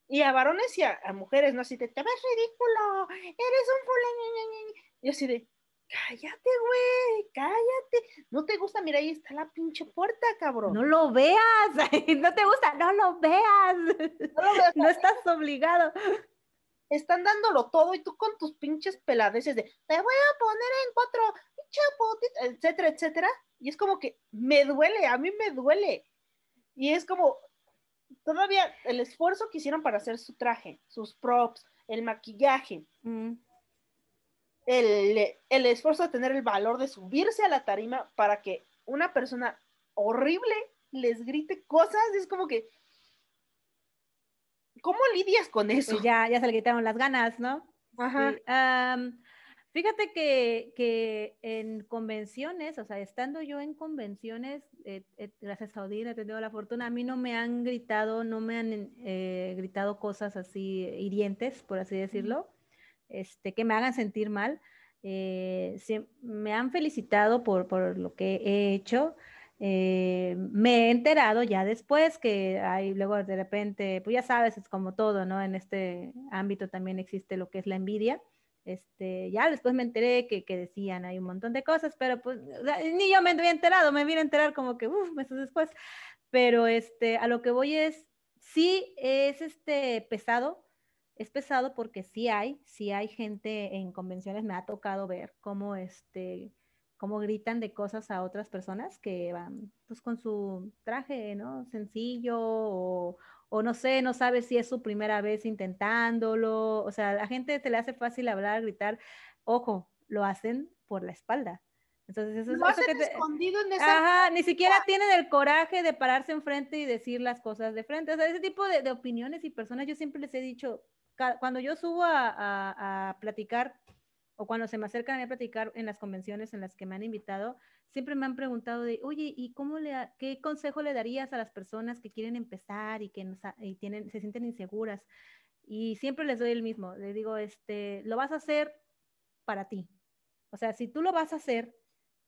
Y a varones y a, mujeres, ¿no? Así de, te ves ridículo, eres un fulano. Y así de, Cállate, güey, cállate. No te gusta, mira, ahí está la pinche puerta, cabrón. No lo veas, no te gusta, no lo veas. No, estás obligado. Están dándolo todo y tú con tus pinches peladeces de te voy a poner en cuatro, etcétera, etcétera. Y es como que me duele, a mí me duele. Y es como todavía el esfuerzo que hicieron para hacer su traje, sus props, el maquillaje. Mm el, esfuerzo de tener el valor de subirse a la tarima para que una persona horrible les grite cosas, es como que, ¿cómo lidias con eso? Ya, ya se le quitaron las ganas, ¿no? Ajá. fíjate que, en convenciones, o sea, estando yo en convenciones, eh, eh, gracias a Odín he tenido la fortuna, a mí no me han gritado, no me han eh, gritado cosas así hirientes, por así decirlo este, que me hagan sentir mal. Eh, me han felicitado por, por, lo que he hecho. Eh, me he enterado ya después que hay luego de repente, pues ya sabes, es como todo, ¿no? En este ámbito también existe lo que es la envidia. Este, ya después me enteré que, que decían, hay un montón de cosas, pero pues ni yo me había enterado, me vine a enterar como que, uff, meses después. Pero este, a lo que voy es, sí es este pesado, es pesado porque sí hay, sí hay gente en convenciones, me ha tocado ver cómo este cómo gritan de cosas a otras personas que van pues con su traje, ¿no? Sencillo o, o no sé, no sabe si es su primera vez intentándolo, o sea, a la gente se le hace fácil hablar, gritar, ojo, lo hacen por la espalda. Entonces, eso, lo hacen escondido en esa... Ajá, ni siquiera tienen el coraje de pararse enfrente y decir las cosas de frente. O sea, ese tipo de, de opiniones y personas, yo siempre les he dicho, cuando yo subo a, platicar o cuando se me acercan a platicar en las convenciones en las que me han invitado, siempre me han preguntado de, oye, ¿y cómo le, qué consejo le darías a las personas que quieren empezar y que tienen, se sienten inseguras? Y siempre les doy el mismo, le digo, este, lo vas a hacer para ti. O sea, si tú lo vas a hacer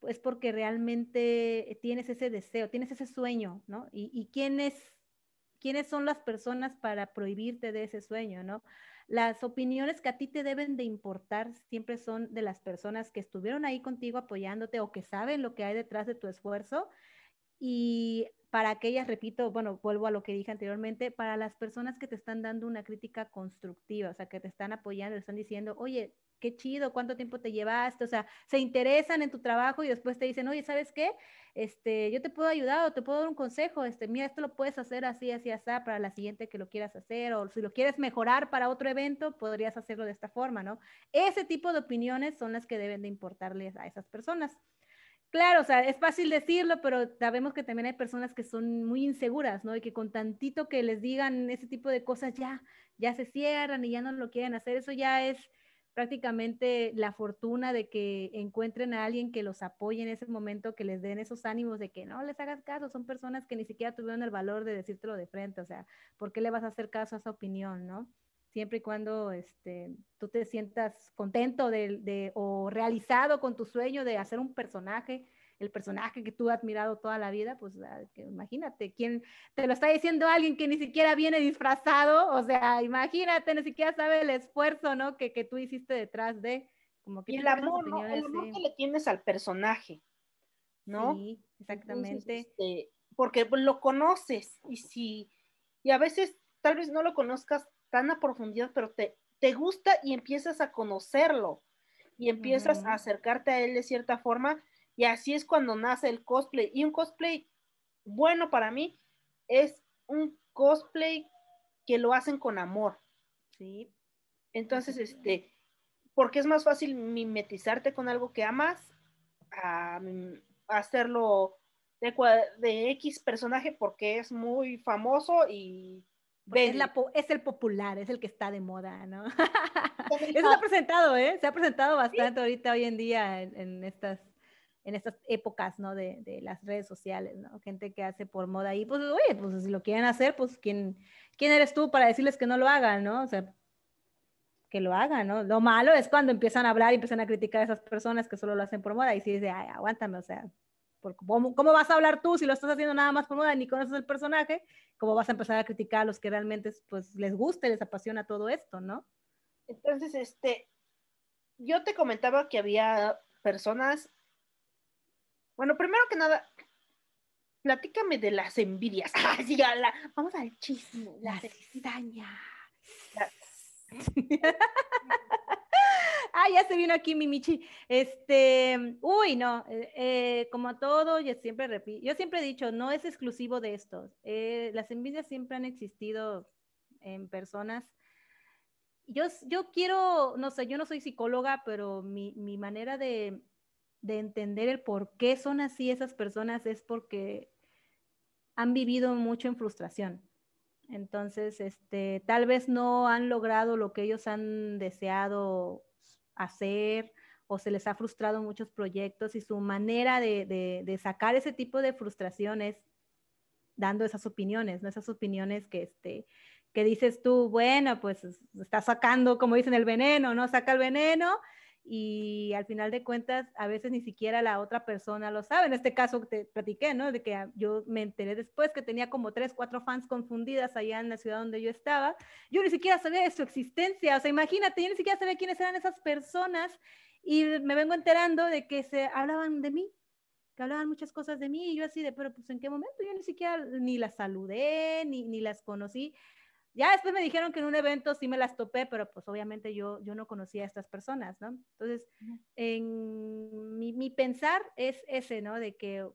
es porque realmente tienes ese deseo, tienes ese sueño, ¿no? Y, y quiénes, quiénes son las personas para prohibirte de ese sueño, ¿no? Las opiniones que a ti te deben de importar siempre son de las personas que estuvieron ahí contigo apoyándote o que saben lo que hay detrás de tu esfuerzo. Y para aquellas, repito, bueno, vuelvo a lo que dije anteriormente, para las personas que te están dando una crítica constructiva, o sea, que te están apoyando, te están diciendo, oye, qué chido, cuánto tiempo te llevaste, o sea, se interesan en tu trabajo y después te dicen, oye, ¿sabes qué? Este, yo te puedo ayudar o te puedo dar un consejo, este, mira, esto lo puedes hacer así, así, así, para la siguiente que lo quieras hacer, o si lo quieres mejorar para otro evento, podrías hacerlo de esta forma, ¿no? Ese tipo de opiniones son las que deben de importarles a esas personas. Claro, o sea, es fácil decirlo, pero sabemos que también hay personas que son muy inseguras, ¿no? Y que con tantito que les digan ese tipo de cosas ya, ya se cierran y ya no lo quieren hacer. Eso ya es, prácticamente la fortuna de que encuentren a alguien que los apoye en ese momento, que les den esos ánimos de que no les hagas caso, son personas que ni siquiera tuvieron el valor de decírtelo de frente, o sea, ¿por qué le vas a hacer caso a esa opinión, no? Siempre y cuando este, tú te sientas contento de, o realizado con tu sueño de hacer un personaje, el personaje que tú has admirado toda la vida, pues ah, imagínate, quién te lo está diciendo alguien que ni siquiera viene disfrazado, o sea, imagínate, ni siquiera sabe el esfuerzo, ¿no? Que, que tú hiciste detrás de, como que... Y el amor, ¿no? El amor que le tienes al personaje, ¿no? Sí, exactamente. Este, porque lo conoces y si, y a veces tal vez no lo conozcas tan a profundidad, pero te, te gusta y empiezas a conocerlo y empiezas a acercarte a él de cierta forma y así es cuando nace el cosplay. Y un cosplay bueno para mí es un cosplay que lo hacen con amor. Sí. Entonces, este, porque es más fácil mimetizarte con algo que amas a, hacerlo de, de, X personaje porque es muy famoso y es, la, es, el popular, es el que está de moda, ¿no? Eso se ha presentado, ¿eh? Se ha presentado bastante ahorita hoy en día en estas en estas épocas, ¿no? De, de, las redes sociales, ¿no? Gente que hace por moda y pues, oye, pues si lo quieren hacer, pues ¿quién, quién eres tú para decirles que no lo hagan, ¿no? O sea, que lo hagan, ¿no? Lo malo es cuando empiezan a hablar y empiezan a criticar a esas personas que solo lo hacen por moda y si dice, ay, aguántame, o sea, ¿cómo, ¿cómo, vas a hablar tú si lo estás haciendo nada más por moda ni conoces el personaje? ¿Cómo vas a empezar a criticar a los que realmente pues les gusta y les apasiona todo esto, ¿no? Entonces, este, yo te comentaba que había personas bueno, primero que nada, platícame de las envidias. Vamos al chisme. La cizaña. ah, ya se vino aquí mi Michi. Este, uy, no, eh, eh, como todo, yo siempre repito, yo siempre he dicho, no es exclusivo de esto. Eh, las envidias siempre han existido en personas. Yo, yo quiero, no sé, yo no soy psicóloga, pero mi, mi manera de, de entender el por qué son así esas personas es porque han vivido mucho en frustración. Entonces, este, tal vez no han logrado lo que ellos han deseado hacer o se les ha frustrado muchos proyectos y su manera de, sacar ese tipo de frustraciones dando esas opiniones. Esas opiniones que, este, que dices tú, bueno, pues está sacando, como dicen, el veneno, ¿no? Saca el veneno y al final de cuentas a veces ni siquiera la otra persona lo sabe. En este caso te platiqué, ¿no? De que yo me enteré después que tenía como tres, cuatro fans confundidas allá en la ciudad donde yo estaba. Yo ni siquiera sabía de su existencia, o sea, imagínate, yo ni siquiera sabía quiénes eran esas personas y me vengo enterando de que se hablaban de mí, que hablaban muchas cosas de mí y yo así de, pero pues en qué momento yo ni siquiera ni las saludé, ni, ni las conocí. Ya después me dijeron que en un evento sí me las topé, pero pues obviamente yo, yo no conocía a estas personas, ¿no? Entonces, en mi, mi, pensar es ese, ¿no? De que,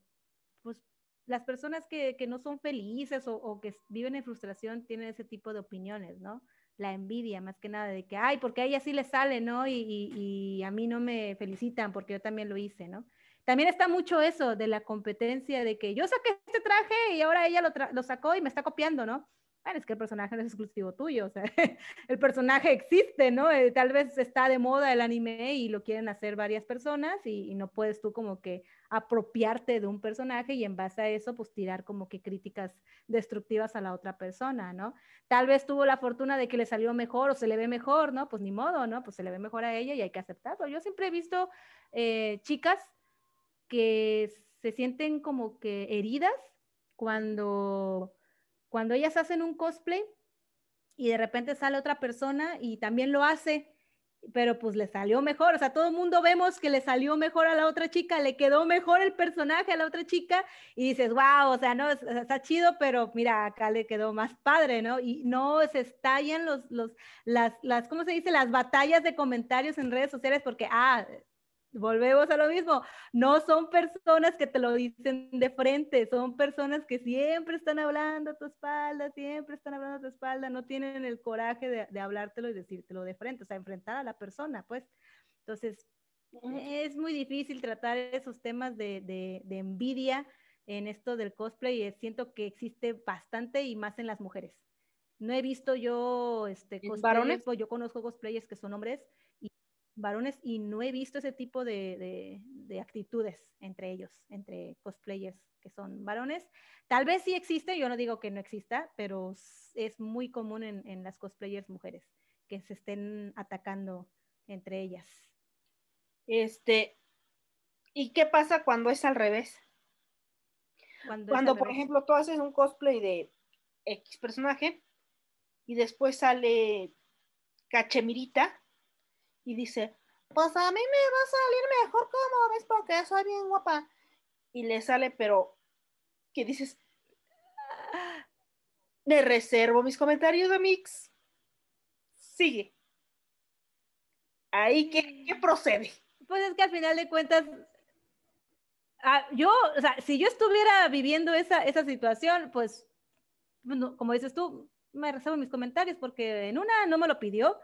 pues, las personas que, que no son felices o, o, que viven en frustración tienen ese tipo de opiniones, ¿no? La envidia, más que nada, de que, ay, porque a ella sí le sale, ¿no? Y, y, y a mí no me felicitan porque yo también lo hice, ¿no? También está mucho eso de la competencia, de que yo saqué este traje y ahora ella lo, lo sacó y me está copiando, ¿no? Es que el personaje no es exclusivo tuyo, o sea, el personaje existe, ¿no? Eh, tal vez está de moda el anime y lo quieren hacer varias personas y, no puedes tú como que apropiarte de un personaje y en base a eso pues tirar como que críticas destructivas a la otra persona, ¿no? Tal vez tuvo la fortuna de que le salió mejor o se le ve mejor, ¿no? Pues ni modo, ¿no? Pues se le ve mejor a ella y hay que aceptarlo. Yo siempre he visto eh, chicas que se sienten como que heridas cuando, cuando ellas hacen un cosplay y de repente sale otra persona y también lo hace, pero pues le salió mejor, o sea, todo el mundo vemos que le salió mejor a la otra chica, le quedó mejor el personaje a la otra chica y dices, wow, o sea, no, está chido, pero mira, acá le quedó más padre, ¿no? Y no se estallan los, los, las, las, ¿cómo se dice? Las batallas de comentarios en redes sociales porque, ah, volvemos a lo mismo, no son personas que te lo dicen de frente, son personas que siempre están hablando a tu espalda, siempre están hablando a tu espalda, no tienen el coraje de, de hablártelo y decírtelo de frente, o sea, enfrentar a la persona, pues. Entonces, es muy difícil tratar esos temas de, de, de envidia en esto del cosplay y siento que existe bastante y más en las mujeres. No he visto yo este, cosplayers, pues yo conozco cosplayers que son hombres varones y no he visto ese tipo de, de, actitudes entre ellos, entre cosplayers que son varones. Tal vez sí existe, yo no digo que no exista, pero es muy común en, en las cosplayers mujeres que se estén atacando entre ellas. Este, ¿y qué pasa cuando es al revés? Cuando, cuando por ejemplo, tú haces un cosplay de X personaje y después sale Cachemirita y dice, pues a mí me va a salir mejor como ves porque soy bien guapa. Y le sale, pero, ¿qué dices? Me reservo mis comentarios de Mix. Sigue. Ahí, ¿qué, qué procede? Pues es que al final de cuentas, ah, yo, o sea, si yo estuviera viviendo esa, esa situación, pues, como dices tú, me reservo mis comentarios porque en una no me lo pidió,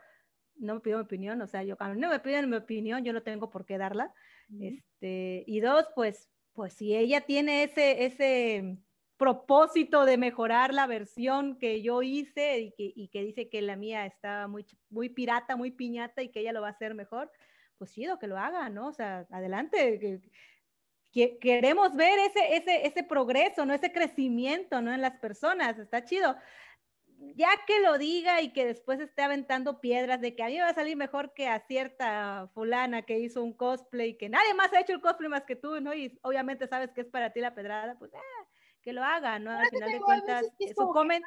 no me pidió mi opinión, o sea, yo cuando no me piden mi opinión, yo no tengo por qué darla. este, y dos, pues, pues si ella tiene ese, ese propósito de mejorar la versión que yo hice y que, y que dice que la mía está muy, muy pirata, muy piñata y que ella lo va a hacer mejor, pues chido que lo haga, ¿no? O sea, adelante. Que, queremos ver ese, ese, ese progreso, ¿no? Ese crecimiento, ¿no? En las personas, está chido ya que lo diga y que después esté aventando piedras de que a mí va a salir mejor que a cierta fulana que hizo un cosplay, que nadie más ha hecho el cosplay más que tú, ¿no? Y obviamente sabes que es para ti la pedrada, pues eh, que lo haga, ¿no? Al final de cuentas, su comen...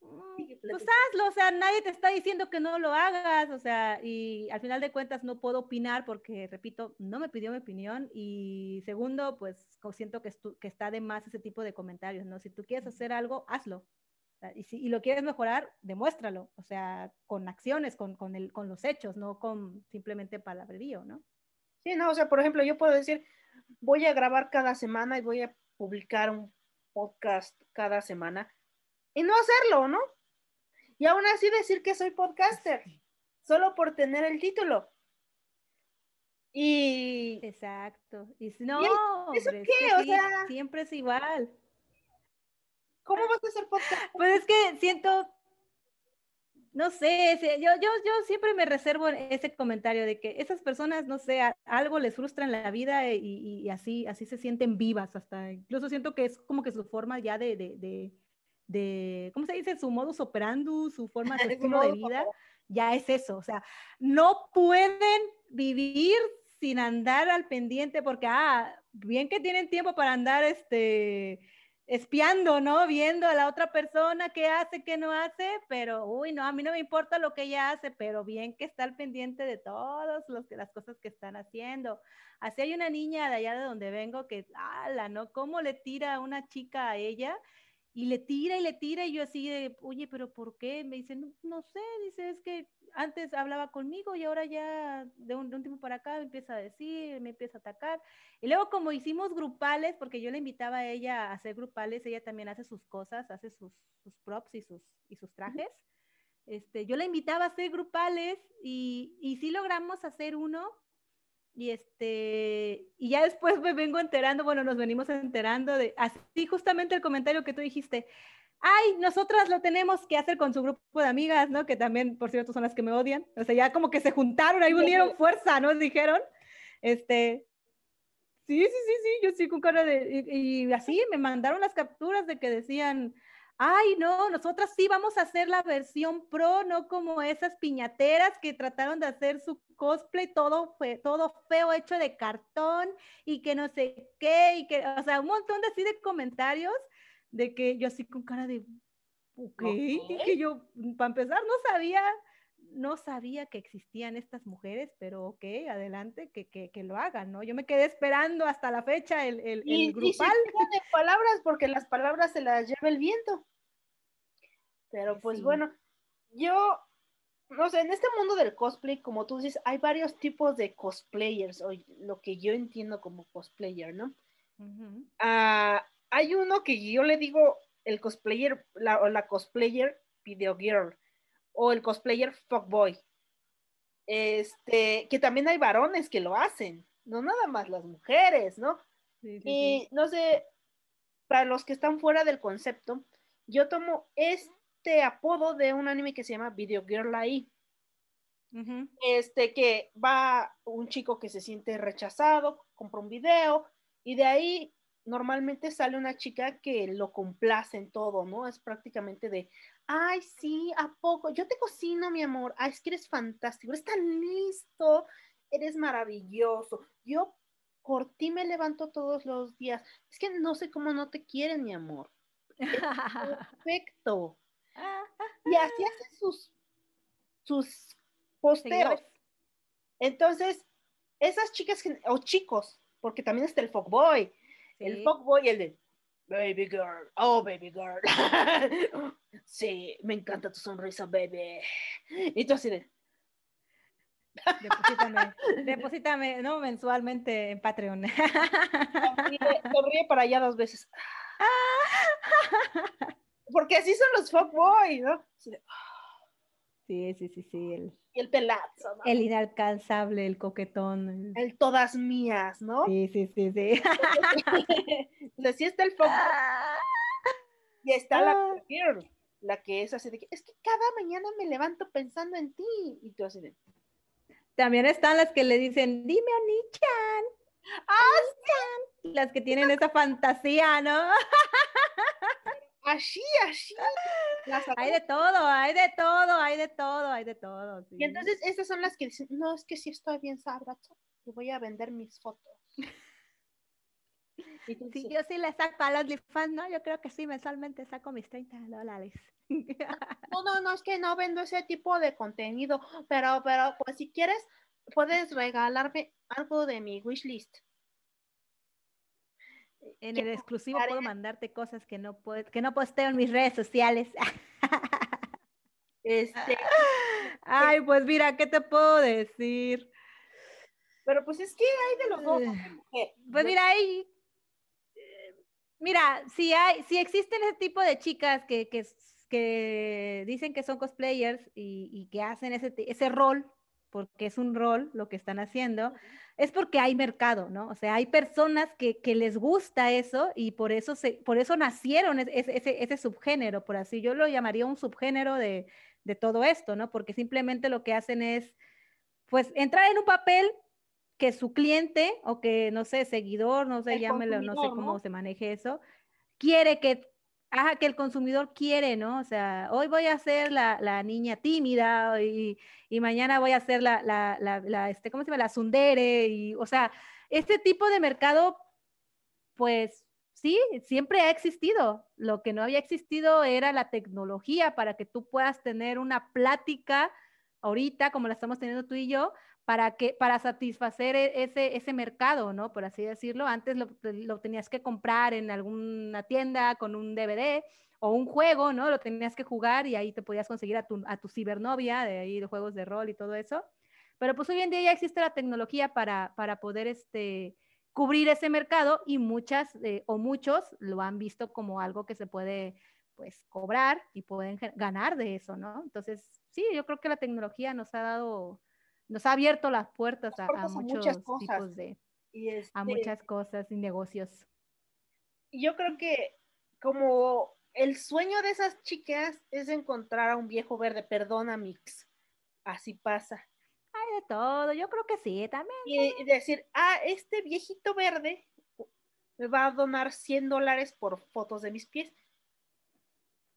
Mm, pues hazlo, o sea, nadie te está diciendo que no lo hagas, o sea, y al final de cuentas no puedo opinar porque, repito, no me pidió mi opinión y segundo, pues siento que, que está de más ese tipo de comentarios, ¿no? Si tú quieres hacer algo, hazlo, y si lo quieres mejorar, demuéstralo, o sea, con acciones, con, con, el, con los hechos, no con simplemente palabrerío, ¿no? Sí, no, o sea, por ejemplo, yo puedo decir, voy a grabar cada semana y voy a publicar un podcast cada semana y no hacerlo, ¿no? Y aún así decir que soy podcaster, solo por tener el título. Y... Exacto. Y no, ¿eso qué? o sea... siempre es igual. ¿Cómo vas a hacer podcast? Pues es que siento, no sé, yo, yo, yo siempre me reservo ese comentario de que esas personas, no sé, algo les frustra en la vida y, y así, así se sienten vivas hasta, incluso siento que es como que su forma ya de, de, de, de ¿cómo se dice? Su modus operandi, su forma, su estilo de vida, ya es eso, o sea, no pueden vivir sin andar al pendiente porque, ah, bien que tienen tiempo para andar, este, espiando, ¿no? Viendo a la otra persona qué hace, qué no hace, pero, uy, no, a mí no me importa lo que ella hace, pero bien que está al pendiente de todas las cosas que están haciendo. Así hay una niña de allá de donde vengo que, ala, ¿no? ¿Cómo le tira una chica a ella? Y le tira y le tira y yo así de, oye, pero ¿por qué? Me dice, no, no sé, dice, es que antes hablaba conmigo y ahora ya de un, tiempo para acá me empieza a decir, me empieza a atacar. Y luego como hicimos grupales, porque yo le invitaba a ella a hacer grupales, ella también hace sus cosas, hace sus, props y sus, y sus trajes. Este, yo la invitaba a hacer grupales y, y sí logramos hacer uno. Y este, y ya después me vengo enterando, bueno, nos venimos enterando de, así justamente el comentario que tú dijiste, ay, nosotras lo tenemos que hacer con su grupo de amigas, ¿no? Que también, por cierto, son las que me odian. O sea, ya como que se juntaron, ahí unieron fuerza, ¿no? Dijeron, este, sí, sí, sí, sí, yo sí con cara de, y, así me mandaron las capturas de que decían, Ay, no, nosotras sí vamos a hacer la versión pro, no como esas piñateras que trataron de hacer su cosplay todo, fue, todo feo, hecho de cartón y que no sé qué, y que, o sea, un montón de así de comentarios de que yo así con cara de, ok, y que yo, para empezar, no sabía no sabía que existían estas mujeres, pero ok, adelante, que, que, que lo hagan, ¿no? Yo me quedé esperando hasta la fecha el, el, y, el grupal. Y de palabras, porque las palabras se las lleva el viento. Pero pues sí. bueno, yo, no sé, en este mundo del cosplay, como tú dices, hay varios tipos de cosplayers, o lo que yo entiendo como cosplayer, ¿no? Uh -huh. uh, hay uno que yo le digo el cosplayer, la, o la cosplayer video girl o el cosplayer fuckboy. Este, que también hay varones que lo hacen, no nada más las mujeres, ¿no? Sí, sí, y no sé, para los que están fuera del concepto, yo tomo este apodo de un anime que se llama Video Girl AI. Uh -huh. Este, que va un chico que se siente rechazado, compra un video y de ahí normalmente sale una chica que lo complace en todo, ¿no? Es prácticamente de, ay, sí, ¿a poco? Yo te cocino, mi amor. Ay, es que eres fantástico, eres tan listo, eres maravilloso. Yo por ti me levanto todos los días. Es que no sé cómo no te quieren, mi amor. Es perfecto. Y así hacen sus, sus posteos. Entonces, esas chicas, o chicos, porque también está el fuckboy, sí. el fuckboy, el de Baby girl, oh baby girl. sí, me encanta tu sonrisa, baby. Y tú así de. Deposítame, deposítame, ¿no? Mensualmente en Patreon. Sonríe, sonríe para allá dos veces. Porque así son los fuckboys, ¿no? Sí, sí, sí, sí. El, y el pelazo, ¿no? El inalcanzable, el coquetón. El, el todas mías, ¿no? Sí, sí, sí, sí. Entonces, sí está el foco. Y está la girl, la que es así de que, es que cada mañana me levanto pensando en ti. Y tú así de... También están las que le dicen, dime, Onichan. ¡Ah! Las que tienen esa fantasía, ¿no? así, así. Hay de todo, hay de todo, hay de todo, hay de todo. Sí. Y entonces esas son las que dicen, no, es que sí estoy bien sabroso, y voy a vender mis fotos. Y sí, yo sí le saco a los fans, ¿no? Yo creo que sí, mensualmente saco mis 30 dólares. No, no, no, es que no vendo ese tipo de contenido, pero, pero, pues si quieres, puedes regalarme algo de mi wishlist. En el exclusivo puedo mandarte cosas que no puedo, que no posteo en mis redes sociales. Este. Ay, pues mira, ¿qué te puedo decir? Pero pues es que hay de los dos. Pues mira, hay. Mira, si hay, si existen ese tipo de chicas que, que, que dicen que son cosplayers y, y que hacen ese, ese rol, porque es un rol lo que están haciendo, es porque hay mercado, ¿no? O sea, hay personas que, que les gusta eso y por eso, se, por eso nacieron ese, ese, ese, subgénero, por así yo lo llamaría un subgénero de, de, todo esto, ¿no? Porque simplemente lo que hacen es, pues, entrar en un papel que su cliente o que, no sé, seguidor, no sé, llámelo, no sé cómo ¿no? se maneje eso, quiere que Ajá, que el consumidor quiere, ¿no? O sea, hoy voy a ser la, la niña tímida y, y, mañana voy a ser la, la, la, este, ¿cómo se llama? La sundere y, o sea, este tipo de mercado, pues sí, siempre ha existido. Lo que no había existido era la tecnología para que tú puedas tener una plática ahorita, como la estamos teniendo tú y yo, para, que, para satisfacer ese, ese mercado, ¿no? Por así decirlo. Antes lo, lo, tenías que comprar en alguna tienda con un DVD o un juego, ¿no? Lo tenías que jugar y ahí te podías conseguir a tu, a tu cibernovia de ahí de juegos de rol y todo eso. Pero pues hoy en día ya existe la tecnología para, para poder este, cubrir ese mercado y muchas eh, o muchos lo han visto como algo que se puede pues cobrar y pueden ganar de eso, ¿no? Entonces, sí, yo creo que la tecnología nos ha dado nos ha abierto las puertas, las puertas a, a, muchos tipos de, y este, a muchas cosas y negocios. Yo creo que como el sueño de esas chicas es encontrar a un viejo verde, perdona Mix, así pasa. Hay de todo, yo creo que sí, también. Y, decir, ah, este viejito verde me va a donar 100 dólares por fotos de mis pies.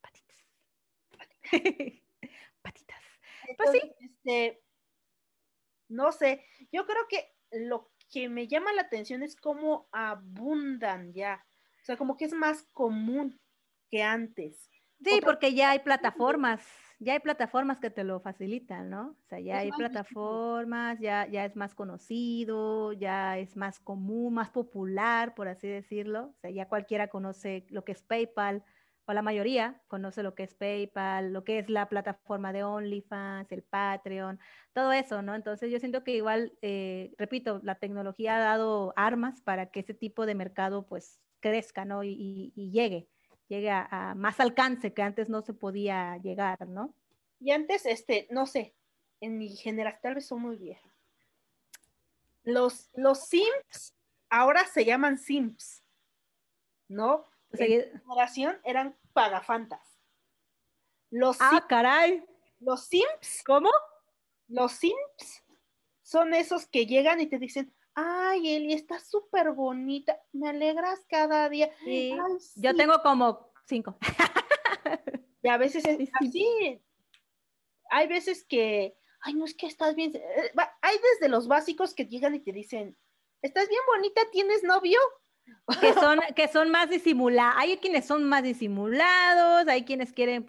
Patitas. pues sí. Este, no sé, yo creo que lo que me llama la atención es cómo abundan ya. O sea, como que es más común que antes. Sí, porque ya hay plataformas, ya hay plataformas que te lo facilitan, ¿no? O sea, ya hay plataformas, ya, ya es más conocido, ya es más común, más popular, por así decirlo. O sea, ya cualquiera conoce lo que es PayPal, o la mayoría conoce lo que es PayPal, lo que es la plataforma de OnlyFans, el Patreon, todo eso, ¿no? Entonces yo siento que igual, eh, repito, la tecnología ha dado armas para que ese tipo de mercado pues crezca, ¿no? Y, llegue, llegue a, más alcance que antes no se podía llegar, ¿no? Y antes, este, no sé, en mi generación, tal vez son muy vieja. Los, los Sims ahora se llaman Sims, ¿no? en generación eran pagafantas. Los ah, caray. Los Sims. ¿Cómo? Los Sims son esos que llegan y te dicen, ay, Eli, estás súper bonita, me alegras cada día. Yo tengo como cinco. y a veces es así. Hay veces que, ay, no es que estás bien. Eh, hay desde los básicos que llegan y te dicen, estás bien bonita, ¿tienes novio? Que son, que son más disimulados. Hay quienes son más disimulados, hay quienes quieren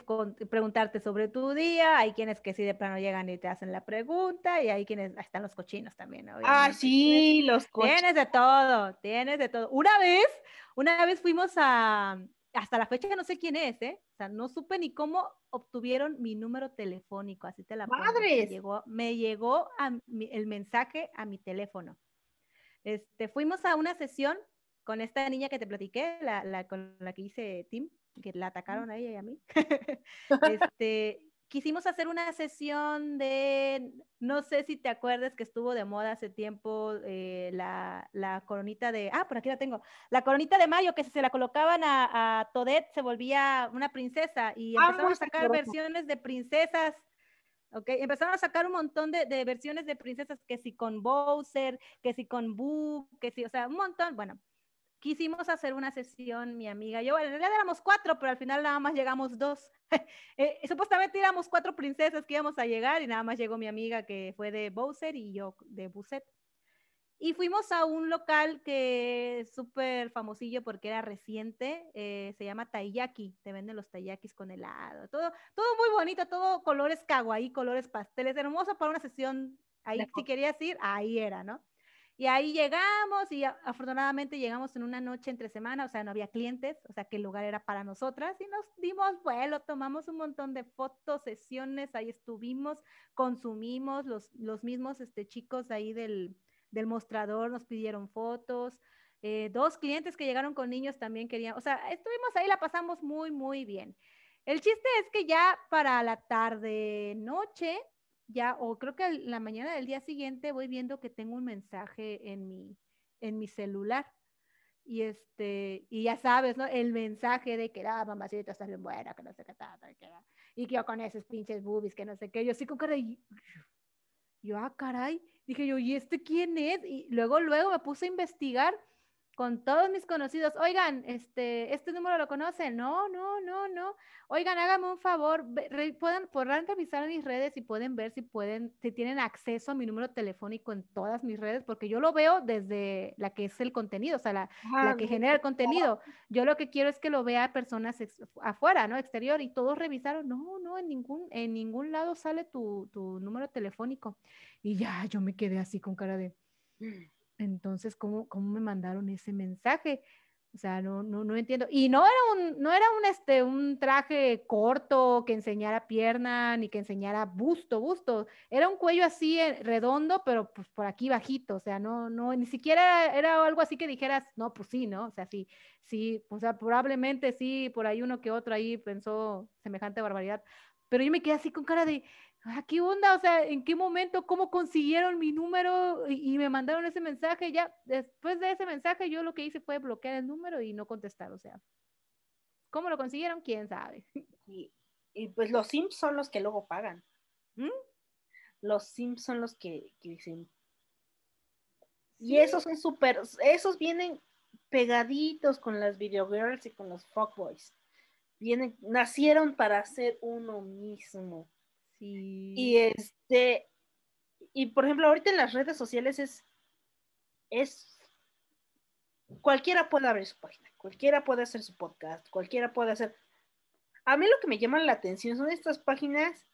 preguntarte sobre tu día, hay quienes que sí de plano llegan y te hacen la pregunta, y hay quienes, están los cochinos también. Ah, sí, los cochinos. Tienes de todo, tienes de todo. Una vez, una vez fuimos a, hasta la fecha no sé quién es, ¿eh? O sea, no supe ni cómo obtuvieron mi número telefónico, así te la Madres. Me llegó, me llegó el mensaje a mi teléfono. Este, fuimos a una sesión con esta niña que te platiqué, la, con la que hice Tim, que la atacaron a ella y a mí, este, quisimos hacer una sesión de, no sé si te acuerdas que estuvo de moda hace tiempo eh, la, la, coronita de, ah, por aquí la tengo, la coronita de mayo, que si se la colocaban a, a Todet se volvía una princesa y ah, empezaron a sacar versiones de princesas. Ok, empezaron a sacar un montón de, de, versiones de princesas, que si con Bowser, que si con Boo, que si, o sea, un montón. Bueno, quisimos hacer una sesión, mi amiga y yo, bueno, en realidad éramos cuatro, pero al final nada más llegamos dos. Eh, supuestamente éramos cuatro princesas que íbamos a llegar y nada más llegó mi amiga que fue de Bowser y yo de Buset. Y fuimos a un local que es súper famosillo porque era reciente, eh, se llama Taiyaki, te venden los taiyakis con helado, todo, todo muy bonito, todo colores kawaii, colores pasteles, hermoso para una sesión, ahí si querías ir, ahí era, ¿no? Y ahí llegamos y afortunadamente llegamos en una noche entre semana, o sea, no había clientes, o sea, que el lugar era para nosotras y nos dimos vuelo, tomamos un montón de fotos, sesiones, ahí estuvimos, consumimos, los, los mismos este, chicos ahí del, del mostrador nos pidieron fotos, eh, dos clientes que llegaron con niños también querían, o sea, estuvimos ahí, la pasamos muy, muy bien. El chiste es que ya para la tarde, noche, ya, o creo que la mañana del día siguiente voy viendo que tengo un mensaje en mi, en mi celular. Y este, y ya sabes, ¿no? El mensaje de que, ah, mamacita, estás bien buena, que no sé qué tal, que, y que yo con esos pinches boobies, que no sé qué. Yo sí con cara de, yo, ah, caray. Dije yo, ¿y este quién es? Y luego, luego me puse a investigar con todos mis conocidos, oigan, este, este número lo conocen, no, no, no, no, oigan, háganme un favor, puedan, podrán revisar mis redes y pueden ver si pueden, si tienen acceso a mi número telefónico en todas mis redes, porque yo lo veo desde la que es el contenido, o sea, la, la que genera el contenido. Yo lo que quiero es que lo vea personas afuera, ¿no? Exterior, y todos revisaron, no, no, en ningún, en ningún lado sale tu, tu número telefónico. Y ya, yo me quedé así con cara de... Entonces, ¿cómo, cómo me mandaron ese mensaje? O sea, no, no, no entiendo. Y no era un, no era un, este, un traje corto que enseñara pierna ni que enseñara busto, busto. Era un cuello así eh, redondo, pero pues por aquí bajito. O sea, no, no, ni siquiera era, algo así que dijeras, no, pues sí, ¿no? O sea, sí, sí, o sea, probablemente sí, por ahí uno que otro ahí pensó semejante barbaridad. Pero yo me quedé así con cara de, ah, ¿qué onda? O sea, ¿en qué momento? ¿Cómo consiguieron mi número y, me mandaron ese mensaje? Ya después de ese mensaje yo lo que hice fue bloquear el número y no contestar, o sea, ¿cómo lo consiguieron? ¿Quién sabe? Y, pues los Sims son los que luego pagan. ¿Mm? Los Sims son los que, dicen. Y esos son súper, esos vienen pegaditos con las video girls y con los fuckboys. vienen, nacieron para ser uno mismo. Sí. Y este, y por ejemplo, ahorita en las redes sociales es, es, cualquiera puede abrir su página, cualquiera puede hacer su podcast, cualquiera puede hacer. A mí lo que me llama la atención son estas páginas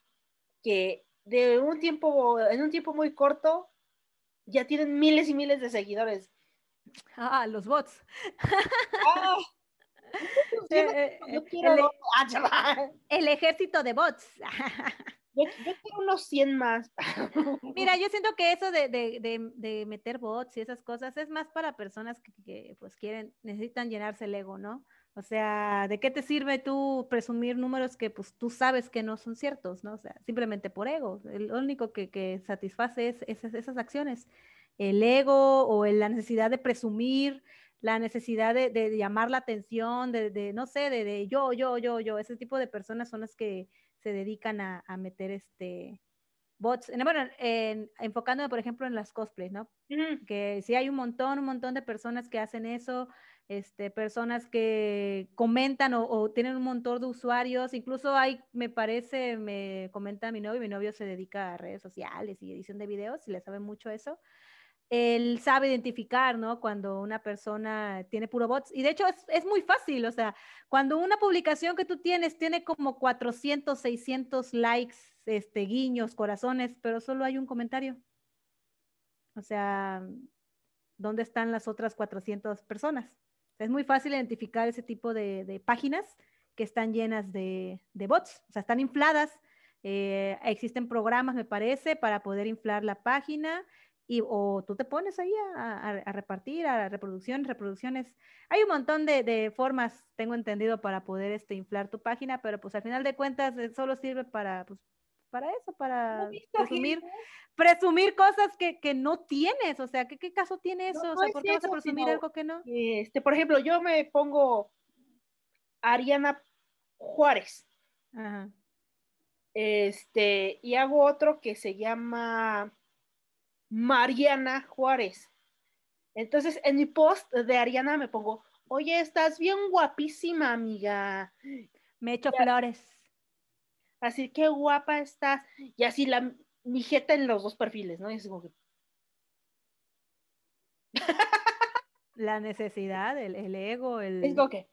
que de un tiempo, en un tiempo muy corto, ya tienen miles y miles de seguidores. Ah, los bots. ¡Ah! Eh, eh, Yo quiero el, ah, el ejército de bots. Yo, yo quiero unos 100 más. Mira, yo siento que eso de, de- de- de meter bots y esas cosas es más para personas que, que, pues quieren, necesitan llenarse el ego, ¿no? O sea, ¿de qué te sirve tú presumir números que pues tú sabes que no son ciertos, ¿no? O sea, simplemente por ego. El- único que, que satisface es esas, esas acciones. El ego o la necesidad de presumir, la necesidad de, de llamar la atención, de, de, no sé, de, de yo, yo, yo, yo. Ese tipo de personas son las que se dedican a, a meter este bots. En- Bueno, en- enfocándome, por ejemplo, en las cosplays, ¿no? Ujú. que sí hay un montón, un montón de personas que hacen eso, este, personas que comentan o, o tienen un montón de usuarios, incluso hay, me parece, me comenta mi novio, mi novio se dedica a redes sociales y edición de videos y le sabe mucho eso. Él sabe identificar, ¿no? Cuando una persona tiene puro bots. Y de hecho es, muy fácil, o sea, cuando una publicación que tú tienes tiene como 400, 600 likes, este, guiños, corazones, pero solo hay un comentario. O sea, ¿dónde están las otras 400 personas? Es muy fácil identificar ese tipo de, páginas que están llenas de, de bots, o sea, están infladas. Eh, existen programas, me parece, para poder inflar la página y o tú te pones ahí a, a- a repartir, a reproducciones, reproducciones. Hay un montón de, de formas, tengo entendido, para poder este, inflar tu página, pero pues al final de cuentas eh, solo sirve para, pues, para eso, para ¿No he visto presumir, gente? presumir cosas que, que no tienes. O sea, ¿qué, qué caso tiene No, eso? o sea, ¿por qué vas a presumir algo que no? Este, por ejemplo, yo me pongo Ariana Juárez. Ajá. Este, y hago otro que se llama Mariana Juárez. Entonces, en mi post de Ariana me pongo, oye, estás bien guapísima, amiga. Me echo flores. Así que guapa estás. Y así la mi jeta en los dos perfiles, ¿no? Y así como que, La necesidad, el, el ego, el... es como que,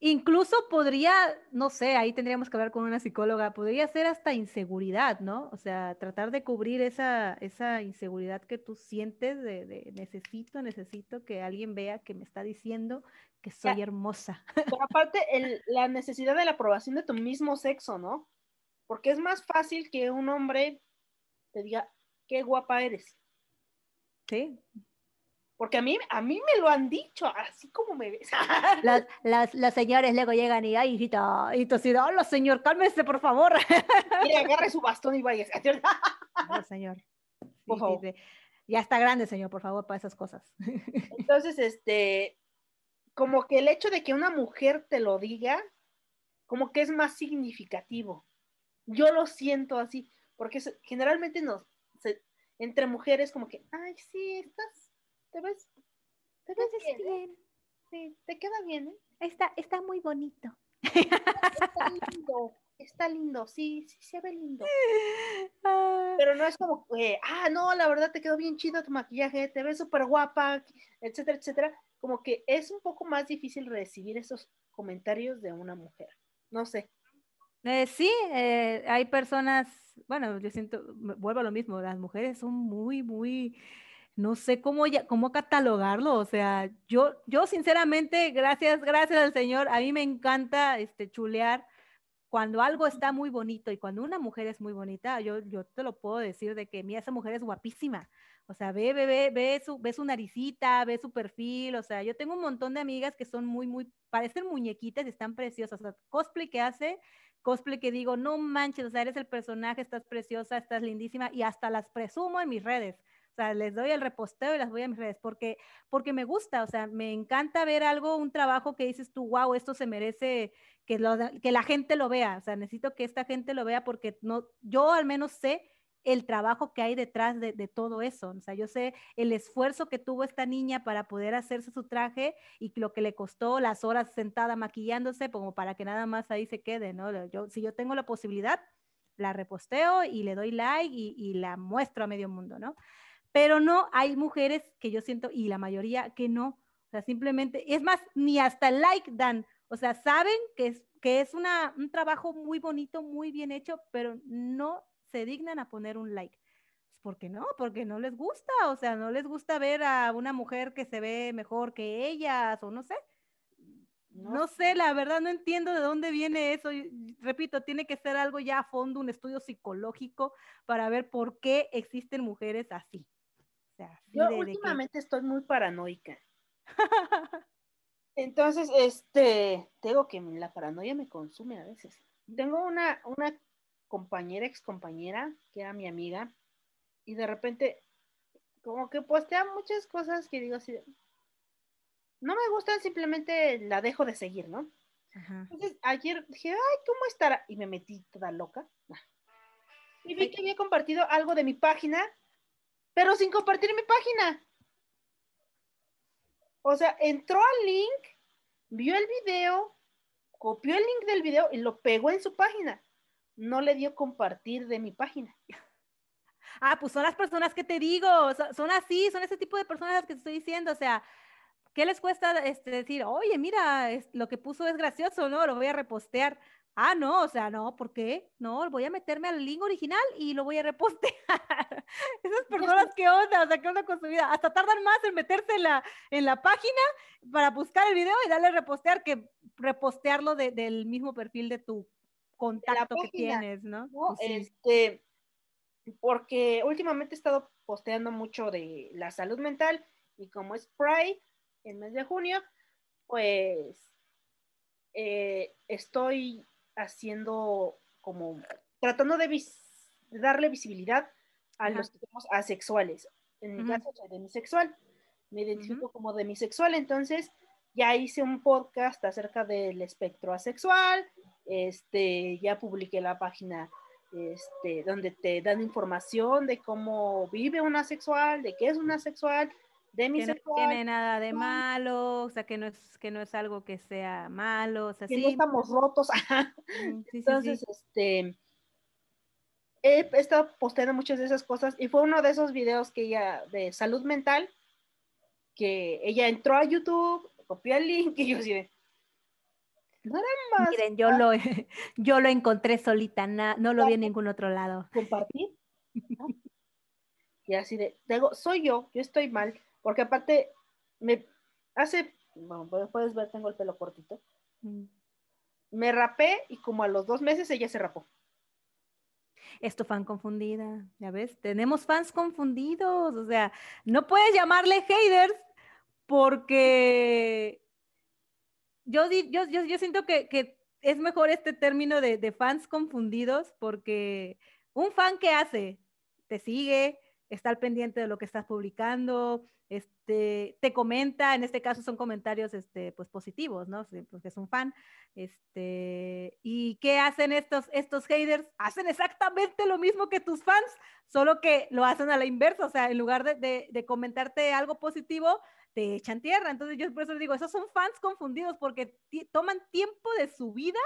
Incluso podría, no sé, ahí tendríamos que hablar con una psicóloga, podría ser hasta inseguridad, ¿no? O sea, tratar de cubrir esa, esa inseguridad que tú sientes de, de necesito, necesito que alguien vea que me está diciendo que soy hermosa. Pero aparte, el- la necesidad de la aprobación de tu mismo sexo, ¿no? Porque es más fácil que un hombre te diga, qué guapa eres. Sí. Porque a mí, a mí me lo han dicho, así como me ves. Las, las, señores luego llegan y, ay, hijita, y tú hola, señor, cálmese, por favor. Mire, agarre su bastón y vaya. No, señor. Sí, Por sí, favor. sí. Ya está grande, señor, por favor, para esas cosas. Entonces, este, como que el hecho de que una mujer te lo diga, como que es más significativo. Yo lo siento así, porque generalmente nos, se- entre mujeres como que, ay, sí, estás, te ves, te ves bien, ¿eh? sí, te queda bien, ¿eh? Está, está muy bonito. Está lindo, está lindo, sí, sí, se ve lindo. Pero no es como, eh, ah, no, la verdad te quedó bien chido tu maquillaje, te ves súper guapa, etcétera, etcétera. Como que es un poco más difícil recibir esos comentarios de una mujer. No sé. Eh, sí, eh, hay personas, bueno, yo siento, vuelvo a lo mismo, las mujeres son muy, muy, no sé cómo, ya, cómo catalogarlo, o sea, yo, yo sinceramente, gracias, gracias al Señor, a mí me encanta este, chulear cuando algo está muy bonito y cuando una mujer es muy bonita, yo, yo te lo puedo decir de que, mira, esa mujer es guapísima, o sea, ve, ve, ve, ve su, ve su naricita, ve su perfil, o sea, yo tengo un montón de amigas que son muy, muy, parecen muñequitas y están preciosas, o cosplay que hace, cosplay que digo, no manches, o sea, eres el personaje, estás preciosa, estás lindísima y hasta las presumo en mis redes. Sea, les doy el reposteo y las voy a mis redes porque, porque me gusta, o sea, me encanta ver algo, un trabajo que dices tú, wow, esto se merece que, lo, que la gente lo vea, o sea, necesito que esta gente lo vea porque no, yo al menos sé el trabajo que hay detrás de, todo eso. O sea, yo sé el esfuerzo que tuvo esta niña para poder hacerse su traje y lo que le costó las horas sentada maquillándose como para que nada más ahí se quede, ¿no? Yo, si yo tengo la posibilidad, la reposteo y le doy like y, y la muestro a medio mundo, ¿no? Pero no, hay mujeres que yo siento, y la mayoría que no, o sea, simplemente, es más, ni hasta el like dan, o sea, saben que es, que es una, un trabajo muy bonito, muy bien hecho, pero no se dignan a poner un like. ¿Por qué no? Porque no les gusta, o sea, no les gusta ver a una mujer que se ve mejor que ellas, o no sé. No, sé, la verdad no entiendo de dónde viene eso. repito, tiene que ser algo ya a fondo, un estudio psicológico para ver por qué existen mujeres así. Sea, Yo últimamente estoy muy paranoica. Entonces, este, tengo que la paranoia me consume a veces. Tengo una, una compañera, ex compañera, que era mi amiga, y de repente, como que postea muchas cosas que digo así, no me gustan, simplemente la dejo de seguir, ¿no? Entonces, ayer dije, ay, ¿cómo estará? Y me metí toda loca. Y vi que había compartido algo de mi página, pero sin compartir mi página. O sea, entró al link, vio el video, copió el link del video y lo pegó en su página. No le dio compartir de mi página. Ah, pues son las personas que te digo, son, así, son ese tipo de personas las que te estoy diciendo, o sea, ¿qué les cuesta este, decir, oye, mira, lo que puso es gracioso, ¿no? Lo voy a repostear. Ah, no, o sea, no, ¿por qué? No, voy a meterme al link original y lo voy a repostear. Esas personas, ¿qué onda? O sea, ¿qué onda con su vida? Hasta tardan más en meterse en la, en la página para buscar el video y darle repostear que repostearlo del mismo perfil de tu contacto que tienes, ¿no? Pues este, porque últimamente he estado posteando mucho de la salud mental y como es Pride, el mes de junio, pues eh, estoy haciendo como, tratando de, darle visibilidad a los que somos asexuales. En mi caso soy demisexual, me identifico como demisexual, entonces ya hice un podcast acerca del espectro asexual, este, ya publiqué la página este, donde te dan información de cómo vive un asexual, de qué es un asexual, que no tiene nada de malo, o sea, que no es, que no es algo que sea malo, o sea, que no estamos rotos. Entonces, este, he estado posteando muchas de esas cosas y fue uno de esos videos que ella, de salud mental, que ella entró a YouTube, copió el link y yo así no más. Miren, yo lo, yo lo encontré solita, no lo vi en ningún otro lado. Compartir. y así de, digo, soy yo, yo estoy mal. Porque aparte, me hace, bueno, puedes ver, tengo el pelo cortito. Mm. Me rapé y como a los dos meses ella se rapó. Es tu fan confundida, ya ves, tenemos fans confundidos, o sea, no puedes llamarle haters porque yo, yo, yo, siento que, es mejor este término de, de fans confundidos porque un fan que hace, te sigue, está al pendiente de lo que estás publicando, este, te comenta, en este caso son comentarios este, pues, positivos, ¿no? Porque es un fan. Este, ¿Y qué hacen estos, estos haters? Hacen exactamente lo mismo que tus fans, solo que lo hacen a la inversa, o sea, en lugar de, de, comentarte algo positivo, te echan tierra. Entonces yo por eso les digo, esos son fans confundidos porque toman tiempo de su vida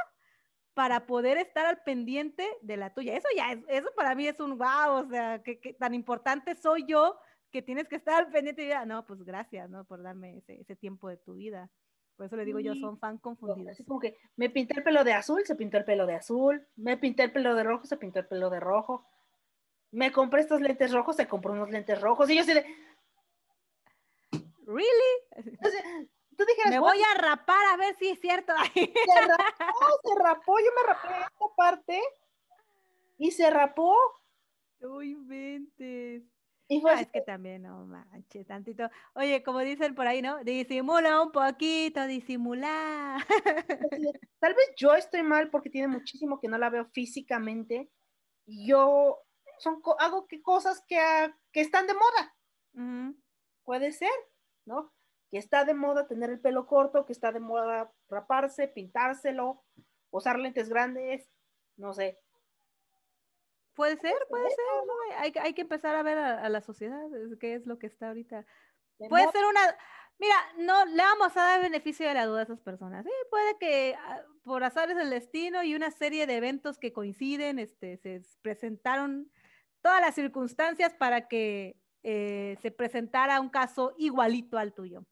para poder estar al pendiente de la tuya. Eso ya, es, eso para mí es un wow, o sea, que, tan importante soy yo que tienes que estar al pendiente y no, pues gracias, ¿no? Por darme ese, tiempo de tu vida. Por eso le digo yo, son fan confundidos. Así como que me pinté el pelo de azul, se pintó el pelo de azul, me pinté el pelo de rojo, se pintó el pelo de rojo, me compré estos lentes rojos, se compró unos lentes rojos, y yo así de... ¿Really? me voy a rapar a ver si es cierto. Se rapó, se rapó, yo me rapé esta parte y se rapó. No inventes. Y fue es que también, no manches, tantito. Oye, como dicen por ahí, ¿no? Disimula un poquito, disimula. Tal vez yo estoy mal porque tiene muchísimo que no la veo físicamente. Yo son hago que cosas que, que están de moda. Puede ser, ¿no? Que está de moda tener el pelo corto, que está de moda raparse, pintárselo, usar lentes grandes, no sé. Puede ser, puede ser. ¿no? Hay, hay, que empezar a ver a, la sociedad, qué es lo que está ahorita. puede ser una... Mira, no le vamos a dar beneficio de la duda a esas personas. Sí, puede que ah, por azares del destino y una serie de eventos que coinciden, este, se presentaron todas las circunstancias para que eh, se presentara un caso igualito al tuyo.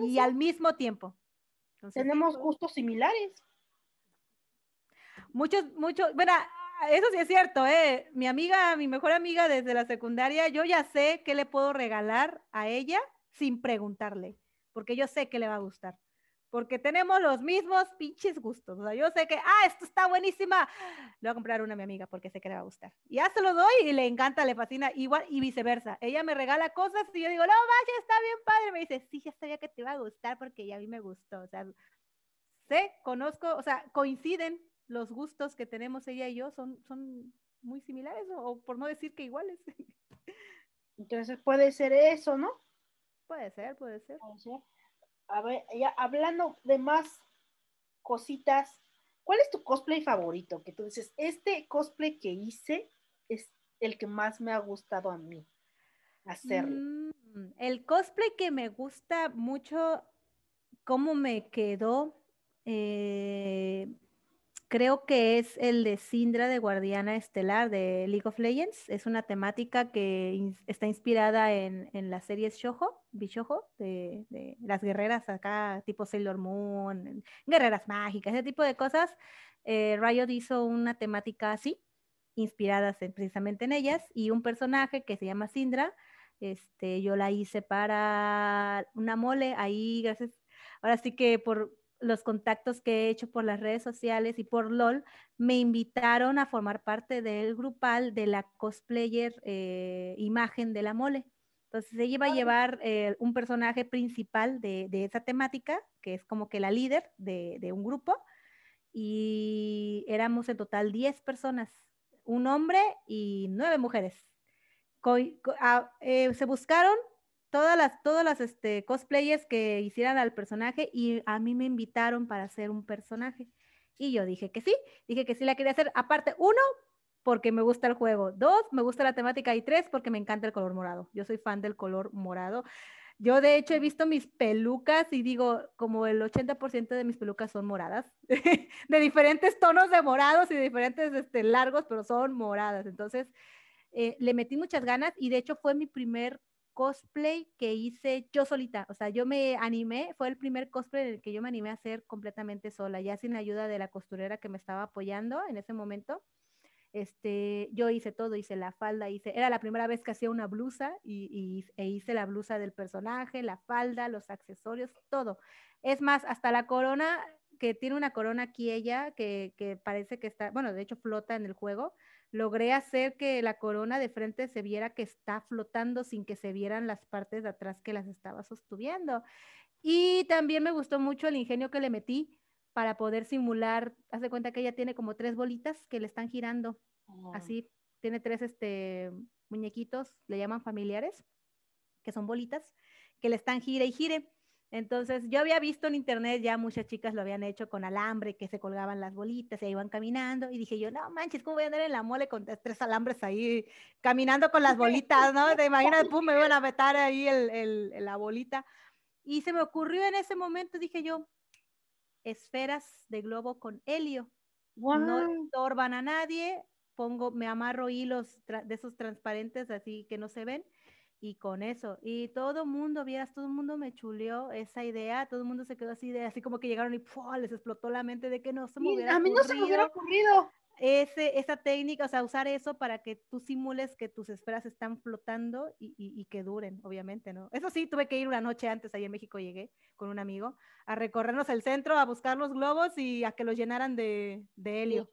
Y al mismo tiempo. Tenemos gustos similares. Muchos, muchos, bueno, eso sí es cierto, ¿eh? Mi amiga, mi mejor amiga desde la secundaria, yo ya sé qué le puedo regalar a ella sin preguntarle, porque yo sé que le va a gustar porque tenemos los mismos pinches gustos. O sea, yo sé que, ah, esto está buenísima, le voy a comprar una a mi amiga porque sé que le va a gustar. Y ya se lo doy y le encanta, le fascina, igual y viceversa. Ella me regala cosas y yo digo, no, vaya, está bien padre. Me dice, sí, ya sabía que te iba a gustar porque ya a mí me gustó. O sea, sé, conozco, o sea, coinciden los gustos que tenemos ella y yo, son, son muy similares o, por no decir que iguales. Entonces puede ser eso, ¿no? Puede ser, puede ser. Puede ser a ver, hablando de más cositas, ¿cuál es tu cosplay favorito? Que tú dices, este cosplay que hice es el que más me ha gustado a mí hacerlo. Mm, el cosplay que me gusta mucho, cómo me quedó, eh, creo que es el de Sindra de Guardiana Estelar de League of Legends. Es una temática que está inspirada en, en las series Shoujo, Bishojo, de, de, las guerreras acá, tipo Sailor Moon, guerreras mágicas, ese tipo de cosas. Eh, Riot hizo una temática así, inspiradas precisamente en ellas, y un personaje que se llama Sindra. Este, yo la hice para una mole, ahí gracias, ahora sí que por, los contactos que he hecho por las redes sociales y por LOL, me invitaron a formar parte del grupal de la cosplayer eh, imagen de la mole. Entonces ella iba a llevar eh, un personaje principal de, esa temática, que es como que la líder de, un grupo, y éramos en total 10 personas, un hombre y nueve mujeres. Ah, eh, se buscaron todas las, todas las este, cosplayers que hicieran al personaje y a mí me invitaron para hacer un personaje. Y yo dije que sí, dije que sí la quería hacer. Aparte, uno, porque me gusta el juego. Dos, me gusta la temática. Y tres, porque me encanta el color morado. Yo soy fan del color morado. Yo de hecho he visto mis pelucas y digo, como el 80% de mis pelucas son moradas, de diferentes tonos de morados y de diferentes este, largos, pero son moradas. Entonces, eh, le metí muchas ganas y de hecho fue mi primer cosplay que hice yo solita. O sea, yo me animé, fue el primer cosplay en el que yo me animé a hacer completamente sola, ya sin ayuda de la costurera que me estaba apoyando en ese momento. Este, yo hice todo, hice la falda, hice, era la primera vez que hacía una blusa y, e hice la blusa del personaje, la falda, los accesorios, todo. Es más, hasta la corona, que tiene una corona aquí ella, que, que parece que está, bueno, de hecho flota en el juego, logré hacer que la corona de frente se viera que está flotando sin que se vieran las partes de atrás que las estaba sosteniendo. Y también me gustó mucho el ingenio que le metí para poder simular, haz de cuenta que ella tiene como tres bolitas que le están girando, oh. así, tiene tres este, muñequitos, le llaman familiares, que son bolitas, que le están gire y gire. Entonces, yo había visto en internet, ya muchas chicas lo habían hecho con alambre, que se colgaban las bolitas y iban caminando. Y dije yo, no manches, ¿cómo voy a andar en la mole con tres alambres ahí caminando con las bolitas, no? Te imaginas, pum, me iban a meter ahí el, el, la bolita. Y se me ocurrió en ese momento, dije yo, esferas de globo con helio. No estorban a nadie, pongo, me amarro hilos de esos transparentes así que no se ven y con eso. Y todo mundo, vieras, todo el mundo me chuleó esa idea, todo el mundo se quedó así de, así como que llegaron y les explotó la mente de que no se me hubiera A mí no se me hubiera ocurrido. Ese, esa técnica, o sea, usar eso para que tú simules que tus esferas están flotando y, y, que duren, obviamente, ¿no? Eso sí, tuve que ir una noche antes, ahí en México llegué con un amigo, a recorrernos el centro, a buscar los globos y a que los llenaran de, de helio.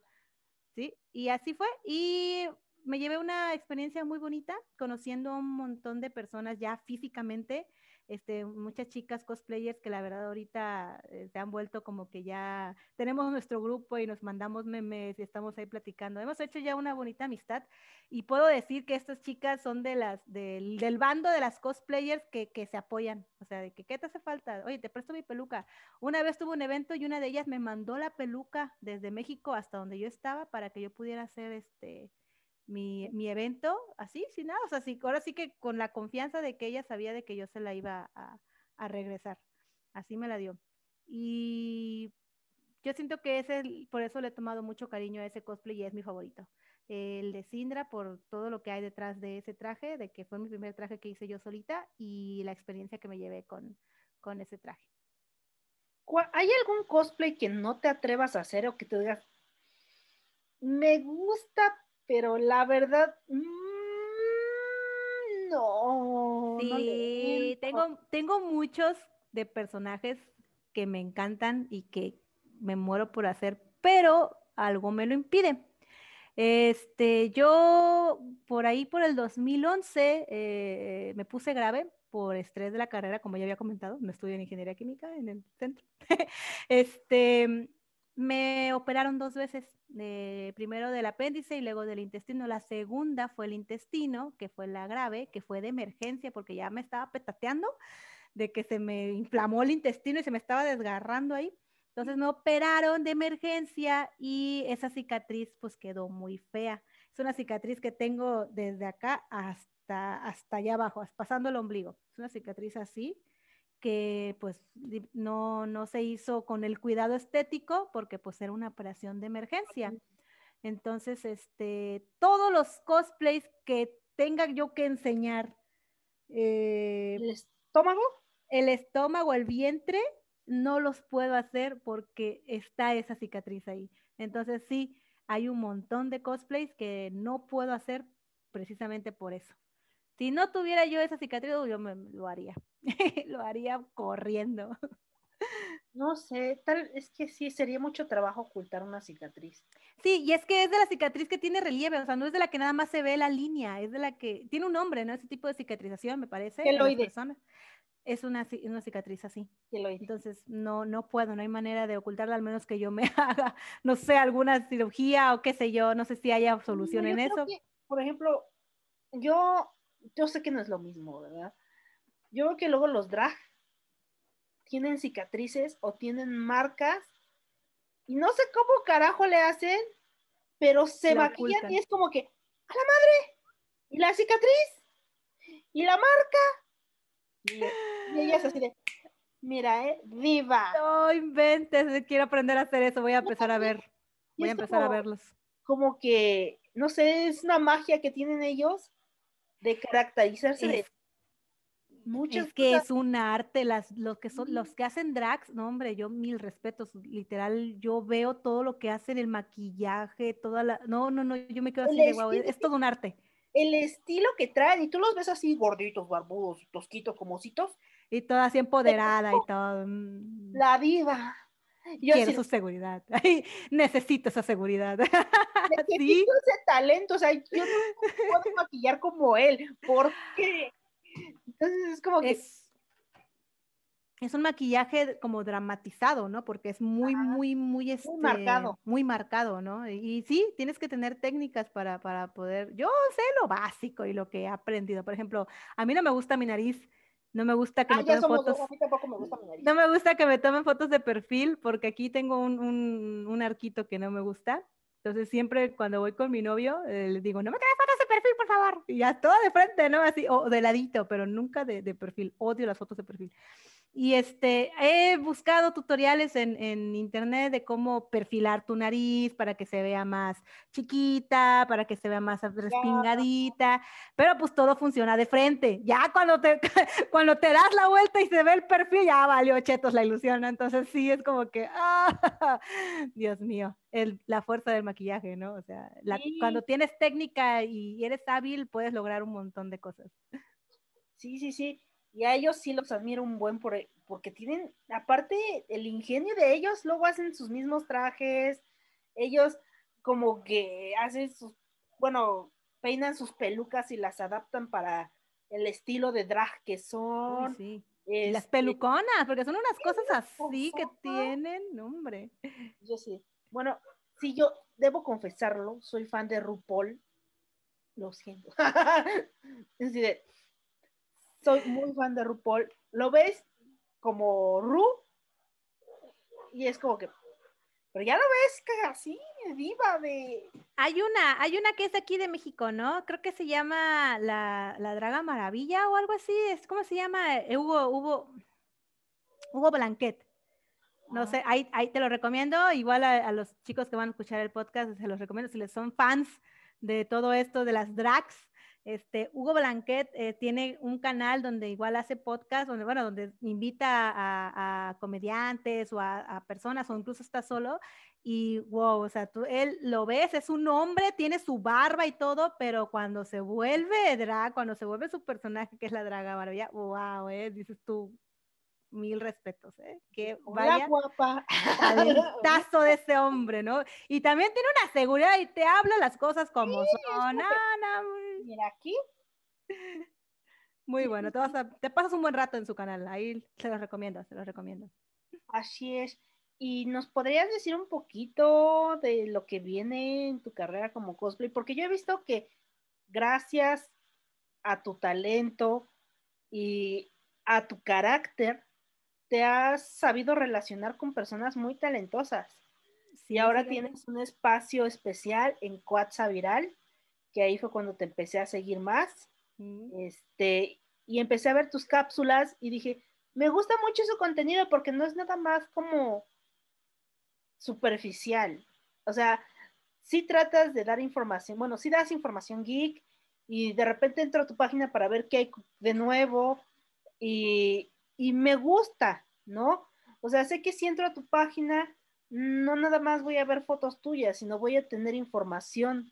¿Sí? Y así fue. Y me llevé una experiencia muy bonita, conociendo a un montón de personas ya físicamente, este, muchas chicas cosplayers que la verdad ahorita eh, se han vuelto como que ya tenemos nuestro grupo y nos mandamos memes y estamos ahí platicando. Hemos hecho ya una bonita amistad y puedo decir que estas chicas son de las, del, del bando de las cosplayers que, se apoyan. O sea, de que, ¿qué te hace falta? Oye, te presto mi peluca. Una vez tuve un evento y una de ellas me mandó la peluca desde México hasta donde yo estaba para que yo pudiera hacer este mi, mi evento, así, sin nada, o sea, sí, ahora sí que con la confianza de que ella sabía de que yo se la iba a, a regresar, así me la dio. Y yo siento que ese, por eso le he tomado mucho cariño a ese cosplay y es mi favorito. El de Sindra por todo lo que hay detrás de ese traje, de que fue mi primer traje que hice yo solita y la experiencia que me llevé con, con ese traje. ¿Hay algún cosplay que no te atrevas a hacer o que te digas, me gusta, pero la verdad, mm, no. Sí, tengo, tengo muchos de personajes que me encantan y que me muero por hacer, pero algo me lo impide. Este, yo por ahí por el 2011 eh, me puse grave por estrés de la carrera, como ya había comentado, me estudio en ingeniería química en el centro. este, me operaron dos veces, primero del apéndice y luego del intestino. La segunda fue el intestino, que fue la grave, que fue de emergencia porque ya me estaba petateando de que se me inflamó el intestino y se me estaba desgarrando ahí. Entonces me operaron de emergencia y esa cicatriz pues quedó muy fea. Es una cicatriz que tengo desde acá hasta, hasta allá abajo, pasando el ombligo. Es una cicatriz así que pues no, no se hizo con el cuidado estético porque pues era una operación de emergencia. Entonces, este, todos los cosplays que tenga yo que enseñar. Eh, ¿El estómago? El estómago, el vientre, no los puedo hacer porque está esa cicatriz ahí. Entonces sí, hay un montón de cosplays que no puedo hacer precisamente por eso. Si no tuviera yo esa cicatriz, yo me, lo haría. lo haría corriendo. No sé, tal es que sí, sería mucho trabajo ocultar una cicatriz. Sí, y es que es de la cicatriz que tiene relieve, o sea, no es de la que nada más se ve la línea, es de la que tiene un nombre, ¿no? Ese tipo de cicatrización, me parece. Keloide es una, una cicatriz así. Entonces, no, no puedo, no hay manera de ocultarla, al menos que yo me haga, no sé, alguna cirugía o qué sé yo, no sé si haya solución en eso. por ejemplo, yo, yo sé que no es lo mismo, ¿verdad? Yo creo que luego los drag tienen cicatrices o tienen marcas y no sé cómo carajo le hacen, pero se maquillan y es como que, a la madre, y la cicatriz, y la marca, y, ella es así de, mira, eh, viva. No inventes, quiero aprender a hacer eso, voy a empezar a ver, voy a empezar a verlos. Como que, no sé, es una magia que tienen ellos de caracterizarse de muchas es que es un arte las los que son los que hacen drags no hombre yo mil respetos literal yo veo todo lo que hacen el maquillaje toda la no no no yo me quedo así de wow es todo un arte el estilo que traen, y tú los ves así gorditos, barbudos, tosquitos, como ositos. Y toda así empoderada y todo. Mm. La diva. Yo Quiero su seguridad. necesito esa seguridad. Necesito ese talento. O sea, yo no puedo maquillar como él. ¿Por qué? Entonces es como que es un maquillaje como dramatizado, ¿no? Porque es muy, muy, muy, este, muy marcado. Muy marcado, ¿no? Y, sí, tienes que tener técnicas para, para poder, yo sé lo básico y lo que he aprendido. Por ejemplo, a mí no me gusta mi nariz, no me gusta que ah, me tomen fotos. a mí tampoco me gusta mi nariz. No me gusta que me tomen fotos de perfil porque aquí tengo un, un, un arquito que no me gusta. Entonces siempre cuando voy con mi novio eh, le digo, no me traes fotos de perfil, por favor. Y ya todo de frente, ¿no? Así, o de ladito, pero nunca de, de perfil. Odio las fotos de perfil. Y este, he buscado tutoriales en, en, internet de cómo perfilar tu nariz para que se vea más chiquita, para que se vea más respingadita, pero pues todo funciona de frente. Ya cuando te, cuando te das la vuelta y se ve el perfil, ya valió chetos la ilusión. Entonces sí, es como que, ah, Dios mío, el, la fuerza del maquillaje, ¿no? O sea, la, cuando tienes técnica y eres hábil, puedes lograr un montón de cosas. Sí, sí, sí. Y a ellos sí los admiro un buen por, porque tienen, aparte el ingenio de ellos, luego hacen sus mismos trajes, ellos como que hacen sus, bueno, peinan sus pelucas y las adaptan para el estilo de drag que son. sí. las este, peluconas, porque son unas cosas así que tienen, hombre. Yo sí. Bueno, sí, yo debo confesarlo, soy fan de RuPaul. Lo siento. es decir, soy muy fan de RuPaul. Lo ves como Ru y es como que Pero ya lo ves que así, viva de... Hay una, hay una que es aquí de México, ¿no? Creo que se llama la, la Draga Maravilla o algo así. Es, ¿Cómo se llama? Eh, Hugo, Hugo, Hugo Blanquet. No sé, ahí, ahí te lo recomiendo. Igual a, a, los chicos que van a escuchar el podcast, se los recomiendo si les son fans de todo esto de las drags. Este, Hugo Blanquet eh, tiene un canal donde igual hace podcast, donde, bueno, donde invita a, comediantes o a, a, personas o incluso está solo y wow, o sea, tú, él lo ves, es un hombre, tiene su barba y todo, pero cuando se vuelve drag, cuando se vuelve su personaje que es la draga maravilla, wow, eh, dices tú, mil respetos, ¿eh? Que vaya guapa. talentazo de ese hombre, ¿no? Y también tiene una seguridad y te habla las cosas como sí, son. No. Mira aquí. Muy bueno, te, vas a, te pasas un buen rato en su canal, ahí se los recomiendo, se los recomiendo. Así es. ¿Y nos podrías decir un poquito de lo que viene en tu carrera como cosplay? Porque yo he visto que gracias a tu talento y a tu carácter, te has sabido relacionar con personas muy talentosas. Sí, y ahora sí, tienes un espacio especial en Cuatza Viral, que ahí fue cuando te empecé a seguir más. Este, y empecé a ver tus cápsulas y dije, me gusta mucho su contenido porque no es nada más como superficial. O sea, sí tratas de dar información, bueno, sí das información geek y de repente entro a tu página para ver qué hay de nuevo y, y me gusta, ¿no? O sea, sé que si entro a tu página, no nada más voy a ver fotos tuyas, sino voy a tener información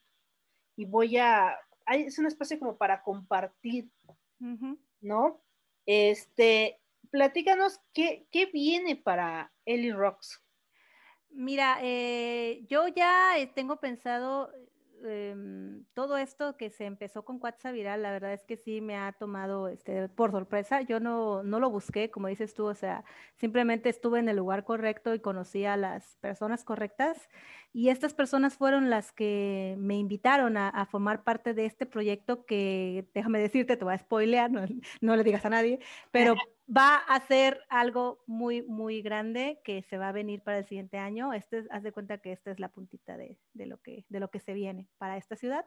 y voy a, es un espacio como para compartir, uh -huh. ¿no? Este, platícanos qué, qué viene para Ellie Rocks. Mira, eh, yo ya tengo pensado eh, todo esto que se empezó con WhatsApp Viral, la verdad es que sí me ha tomado este, por sorpresa. Yo no, no lo busqué, como dices tú, o sea, simplemente estuve en el lugar correcto y conocí a las personas correctas. Y estas personas fueron las que me invitaron a, a formar parte de este proyecto que, déjame decirte, te voy a spoilear, no, no le digas a nadie, pero va a ser algo muy, muy grande que se va a venir para el siguiente año. Este, haz de cuenta que esta es la puntita de, de, lo, que, de lo que se viene para esta ciudad.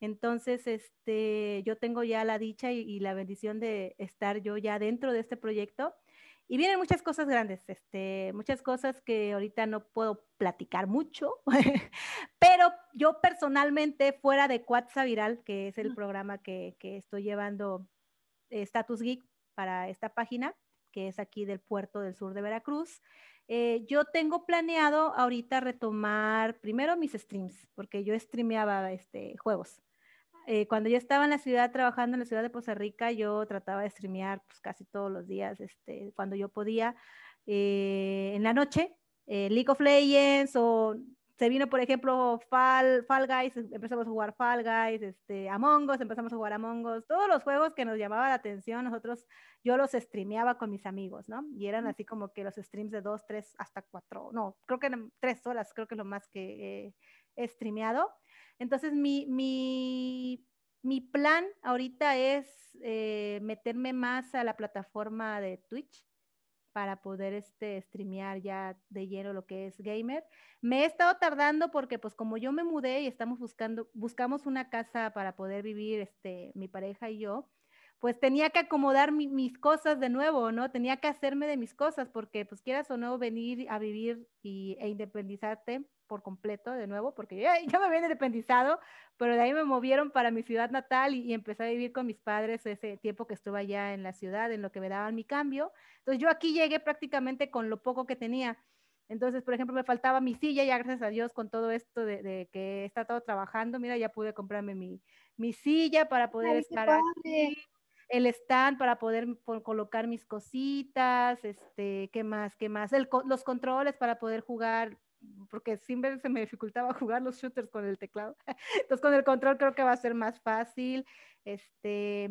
Entonces, este, yo tengo ya la dicha y, y, la bendición de estar yo ya dentro de este proyecto. Y vienen muchas cosas grandes, este, muchas cosas que ahorita no puedo platicar mucho, pero yo personalmente, fuera de Cuatza Viral, que es el programa que, que estoy llevando, eh, Status Geek, para esta página, que es aquí del puerto del sur de Veracruz. Eh, yo tengo planeado ahorita retomar primero mis streams, porque yo streameaba este, juegos. Eh, cuando yo estaba en la ciudad, trabajando en la ciudad de Poza Rica, yo trataba de streamear pues, casi todos los días, este, cuando yo podía, eh, en la noche, League of Legends o se vino, por ejemplo, Fall, Fall Guys, empezamos a jugar Fall Guys, este, Among Us, empezamos a jugar Among Us, todos los juegos que nos llamaban la atención, nosotros, yo los streameaba con mis amigos, ¿no? Y eran así como que los streams de dos, tres, hasta cuatro, no, creo que eran tres horas, creo que es lo más que eh, he streameado. Entonces, mi, mi, mi plan ahorita es eh, meterme más a la plataforma de Twitch para poder este, streamear ya de lleno lo que es gamer. Me he estado tardando porque pues como yo me mudé y estamos buscando, buscamos una casa para poder vivir este, mi pareja y yo, pues tenía que acomodar mi, mis cosas de nuevo, ¿no? Tenía que hacerme de mis cosas porque pues quieras o no venir a vivir y, e independizarte por completo de nuevo, porque yo, me había independizado, pero de ahí me movieron para mi ciudad natal y, y, empecé a vivir con mis padres ese tiempo que estuve allá en la ciudad, en lo que me daban mi cambio. Entonces yo aquí llegué prácticamente con lo poco que tenía. Entonces, por ejemplo, me faltaba mi silla, ya gracias a Dios con todo esto de, de que he estado trabajando, mira, ya pude comprarme mi, mi silla para poder Ay, estar aquí el stand para poder colocar mis cositas, este, ¿qué más? ¿Qué más? El, los controles para poder jugar porque siempre se me dificultaba jugar los shooters con el teclado. Entonces con el control creo que va a ser más fácil. Este,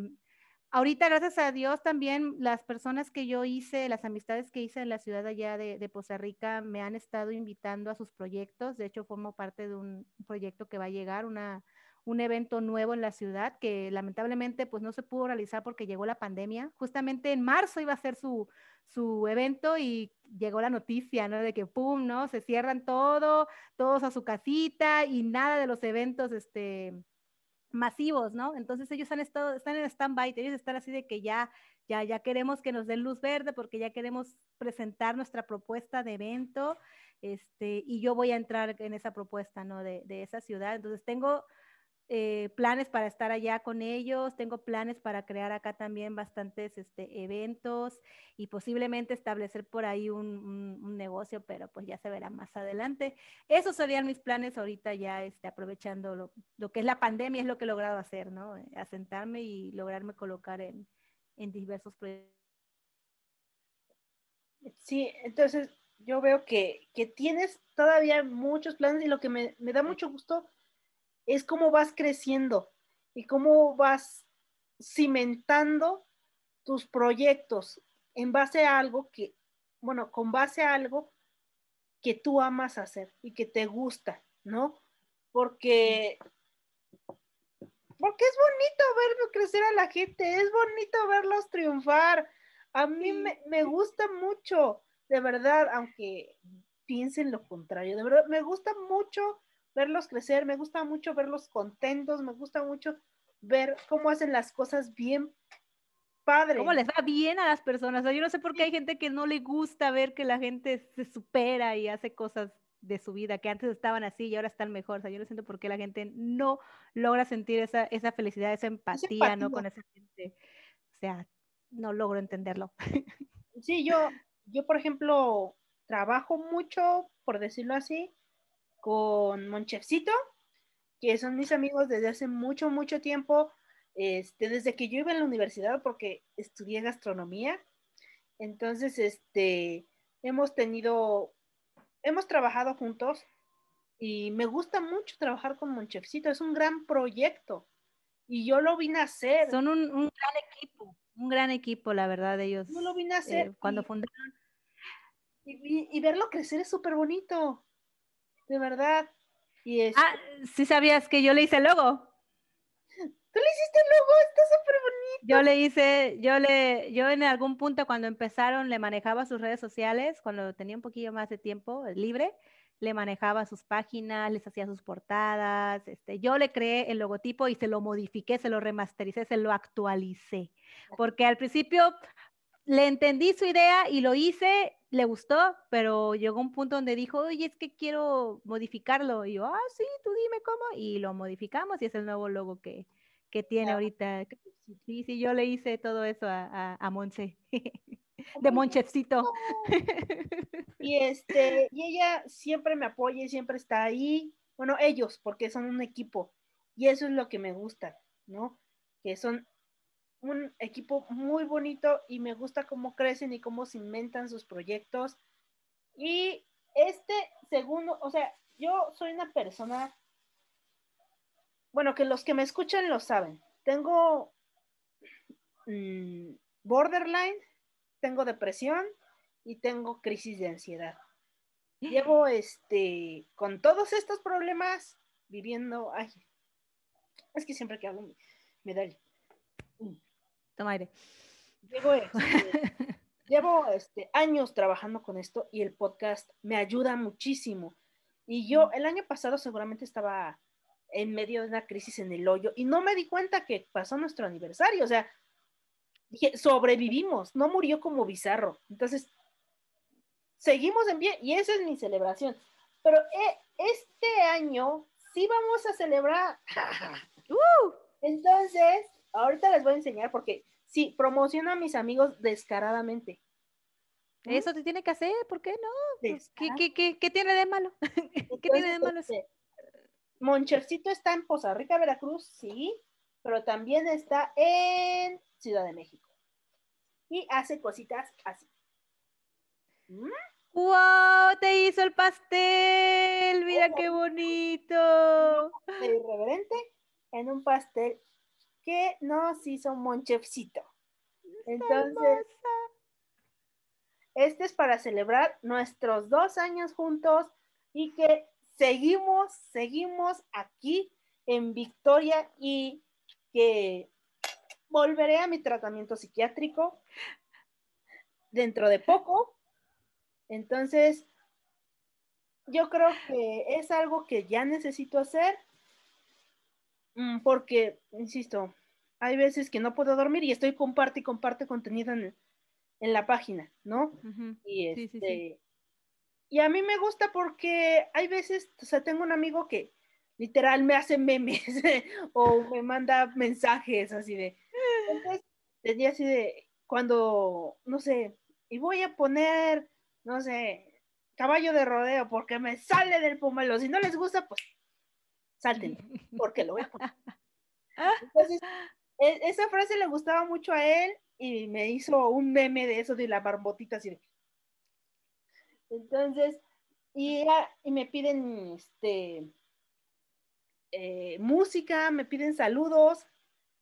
ahorita, gracias a Dios, también las personas que yo hice, las amistades que hice en la ciudad allá de, de Poza Rica, me han estado invitando a sus proyectos. De hecho, formo parte de un proyecto que va a llegar, una, un evento nuevo en la ciudad que lamentablemente pues no se pudo realizar porque llegó la pandemia. Justamente en marzo iba a ser su, su evento y llegó la noticia, ¿no? De que pum, ¿no? Se cierran todo, todos a su casita y nada de los eventos, este, masivos, ¿no? Entonces ellos han estado, están en stand-by, ellos están así de que ya, ya, ya queremos que nos den luz verde porque ya queremos presentar nuestra propuesta de evento, este, y yo voy a entrar en esa propuesta, ¿no? De, de esa ciudad. Entonces tengo eh, planes para estar allá con ellos, tengo planes para crear acá también bastantes este, eventos y posiblemente establecer por ahí un, negocio, pero pues ya se verá más adelante. Esos serían mis planes ahorita ya este, aprovechando lo, lo, que es la pandemia, es lo que he logrado hacer, ¿no? Asentarme y lograrme colocar en, en diversos proyectos. Sí, entonces yo veo que, que, tienes todavía muchos planes y lo que me, me da mucho gusto es cómo vas creciendo y cómo vas cimentando tus proyectos en base a algo que, bueno, con base a algo que tú amas hacer y que te gusta, ¿no? Porque, porque es bonito ver crecer a la gente, es bonito verlos triunfar. A mí me, me gusta mucho, de verdad, aunque piensen lo contrario, de verdad, me gusta mucho verlos crecer, me gusta mucho verlos contentos, me gusta mucho ver cómo hacen las cosas bien padre. Cómo les va bien a las personas. yo no sé por qué hay gente que no le gusta ver que la gente se supera y hace cosas de su vida que antes estaban así y ahora están mejor. O sea, yo no siento por qué la gente no logra sentir esa, esa felicidad, esa empatía, ¿no? Con esa gente. O sea, no logro entenderlo. Sí, yo, yo, por ejemplo, trabajo mucho, por decirlo así, con Monchefcito, que son mis amigos desde hace mucho, mucho tiempo, este, desde que yo iba en la universidad, porque estudié gastronomía. Entonces, este, hemos tenido, hemos trabajado juntos y me gusta mucho trabajar con Monchefcito, es un gran proyecto y yo lo vine a hacer. Son un, gran equipo, un gran equipo, la verdad, ellos. Yo lo vine a hacer. Eh, cuando fundaron. Y, y, verlo crecer es súper bonito de verdad. Y. Ah, sí sabías que yo le hice el logo. Tú le hiciste el logo, está súper bonito. Yo le hice, yo le, yo en algún punto cuando empezaron le manejaba sus redes sociales, cuando tenía un poquillo más de tiempo libre, le manejaba sus páginas, les hacía sus portadas, este, yo le creé el logotipo y se lo modifiqué, se lo remastericé, se lo actualicé, porque al principio le entendí su idea y lo hice, le gustó, pero llegó un punto donde dijo, oye, es que quiero modificarlo. Y yo, ah, sí, tú dime cómo. Y lo modificamos y es el nuevo logo que, que tiene ahorita. Sí, sí, yo le hice todo eso a, a, a Monse, de Monchefcito. Y, este, y ella siempre me apoya y siempre está ahí. Bueno, ellos, porque son un equipo. Y eso es lo que me gusta, ¿no? Que son un equipo muy bonito y me gusta cómo crecen y cómo se inventan sus proyectos. Y este segundo, o sea, yo soy una persona, bueno, que los que me escuchan lo saben. Tengo mm, borderline, tengo depresión y tengo crisis de ansiedad. Llevo este, con todos estos problemas viviendo, ay, es que siempre que hablo me da el Toma aire. Llevo, este, años trabajando con esto y el podcast me ayuda muchísimo. Y yo el año pasado seguramente estaba en medio de una crisis en el hoyo y no me di cuenta que pasó nuestro aniversario. O sea, dije, sobrevivimos, no murió como bizarro. Entonces, seguimos en pie y esa es mi celebración. Pero eh, este año sí vamos a celebrar. Uh. Entonces, Ahorita les voy a enseñar porque sí, promociono a mis amigos descaradamente. Eso te tiene que hacer, ¿por qué no? Pues, ¿Qué, tiene de malo? ¿Qué tiene de malo? Este, Monchercito está en Poza Rica, Veracruz, sí, pero también está en Ciudad de México. Y hace cositas así. ¡Wow! ¿Mm? Te hizo el pastel. Mira qué bonito. Irreverente en un pastel que nos hizo Monchefcito. Entonces, este es para celebrar nuestros dos años juntos y que seguimos, seguimos aquí en victoria y que volveré a mi tratamiento psiquiátrico dentro de poco. Entonces, yo creo que es algo que ya necesito hacer porque, insisto, hay veces que no puedo dormir y estoy comparte y comparte contenido en, en la página, ¿no? Y este, y a mí me gusta porque hay veces, o sea, tengo un amigo que literal me hace memes o me manda mensajes así de, entonces tenía así de, cuando, no sé, y voy a poner, no sé, caballo de rodeo porque me sale del pomelo, si no les gusta, pues salten, porque lo voy a poner. Entonces, e, esa frase le gustaba mucho a él y me hizo un meme de eso de la barbotita así de, entonces, y, y me piden este, eh, música, me piden saludos,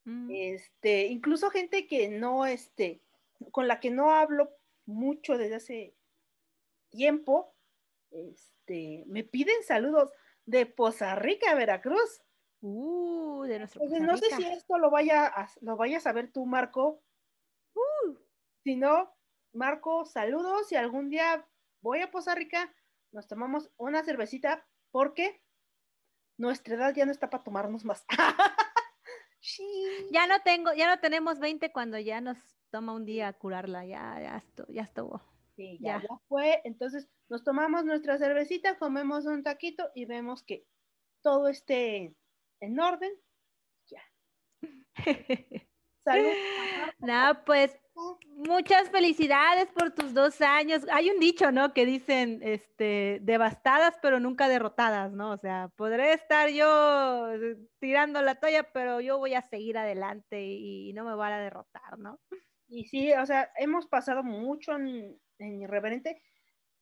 mm. este, incluso gente que no, este, con la que no hablo mucho desde hace tiempo, este, me piden saludos de Poza Rica, Veracruz. Uh, de nuestro no sé si esto lo vaya a, lo vayas a ver tú, Marco. Uh. Si no, Marco, saludos y algún día voy a Poza Rica, nos tomamos una cervecita porque nuestra edad ya no está para tomarnos más. ya no tengo, ya no tenemos 20 cuando ya nos toma un día curarla, ya, ya, estuvo, ya estuvo. Sí, ya, ya, fue. Entonces nos tomamos nuestra cervecita, comemos un taquito y vemos que todo esté en orden. Ya. Salud. No, pues Muchas felicidades por tus dos años. Hay un dicho, ¿no? Que dicen, este, devastadas pero nunca derrotadas, ¿no? O sea, podré estar yo eh, tirando la toalla, pero yo voy a seguir adelante y, no me van a derrotar, ¿no? Y sí, o sea, hemos pasado mucho en, Irreverente,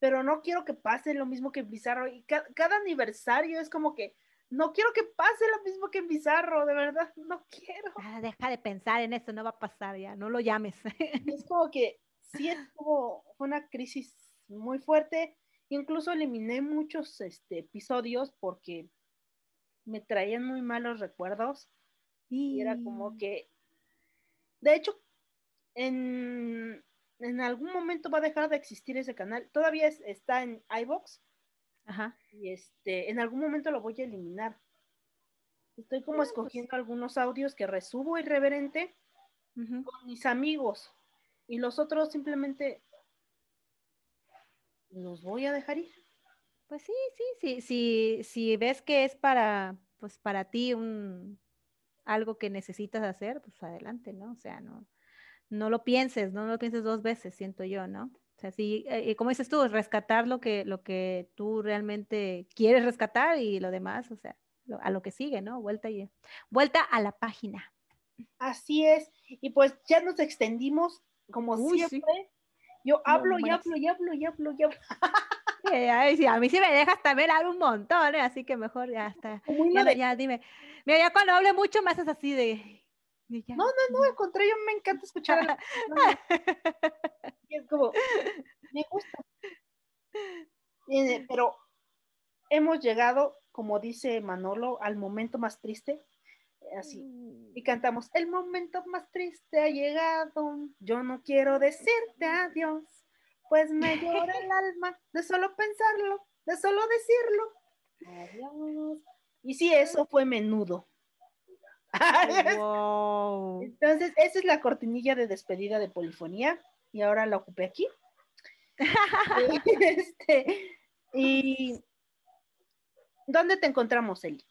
pero no quiero que pase lo mismo que en Bizarro. Y cada aniversario es como que no quiero que pase lo mismo que en Bizarro, de verdad, no quiero. Ah, deja de pensar en eso, no va a pasar ya, no lo llames. Es como que sí fue una crisis muy fuerte, incluso eliminé muchos este, episodios porque me traían muy malos recuerdos y era como que, de hecho, en, en algún momento va a dejar de existir ese canal, todavía está en iBox, Ajá. Y este, en algún momento lo voy a eliminar. Estoy como ah, pues escogiendo algunos audios que resubo irreverente con mis amigos y los otros simplemente los voy a dejar ir. Pues sí, sí, sí, sí, si ves que es para, pues para ti un algo que necesitas hacer, pues adelante, ¿no? O sea, no, no lo pienses, no lo pienses dos veces, siento yo, ¿no? sea, sí, eh, como dices tú, rescatar lo que, lo que tú realmente quieres rescatar y lo demás, o sea, a lo que sigue, ¿no? Vuelta, y, vuelta a la página. Así es. Y pues ya nos extendimos, como siempre. Yo hablo y hablo y hablo y hablo y hablo. a mí sí me dejas también hablar un montón, ¿eh? así que mejor ya está. Ya, ya, dime. Mira, ya cuando hable mucho me haces así de, no, no, no, al contrario, me encanta escuchar. es como, me gusta. Pero hemos llegado, como dice Manolo, al momento más triste. Así. Y mm. cantamos, el momento más triste ha llegado. Yo no quiero decirte adiós, pues me llora el alma de solo pensarlo, de solo decirlo. Adiós. Y sí, eso fue menudo. Entonces, esa es la cortinilla de despedida de polifonía y ahora la ocupé aquí. este, y ¿dónde te encontramos, Eli?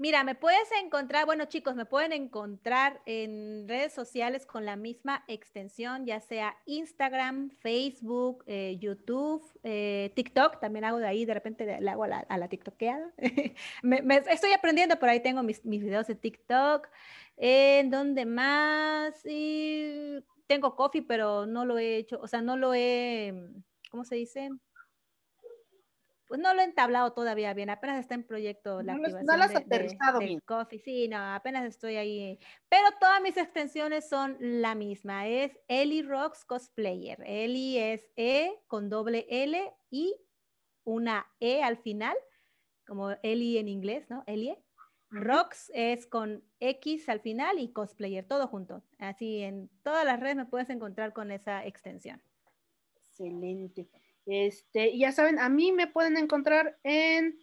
Mira, me puedes encontrar, bueno chicos, me pueden encontrar en redes sociales con la misma extensión, ya sea Instagram, Facebook, eh, YouTube, eh, TikTok, también hago de ahí, de repente le hago a la, a la TikTokeada. me, estoy aprendiendo, por ahí tengo mis, mis videos de TikTok. ¿En donde más? Y tengo coffee, pero no lo he hecho, o sea, no lo he, ¿cómo se dice? Pues no lo he entablado todavía bien, apenas está en proyecto la no activación no lo has aterrizado bien. Coffee, sí, no, apenas estoy ahí, pero todas mis extensiones son la misma, es Eli Rocks Cosplayer, Eli es E con doble L y una E al final, como Eli en inglés, ¿no? Elie. Rox es con X al final y cosplayer, todo junto. Así en todas las redes me puedes encontrar con esa extensión. Excelente. Este, ya saben, a mí me pueden encontrar en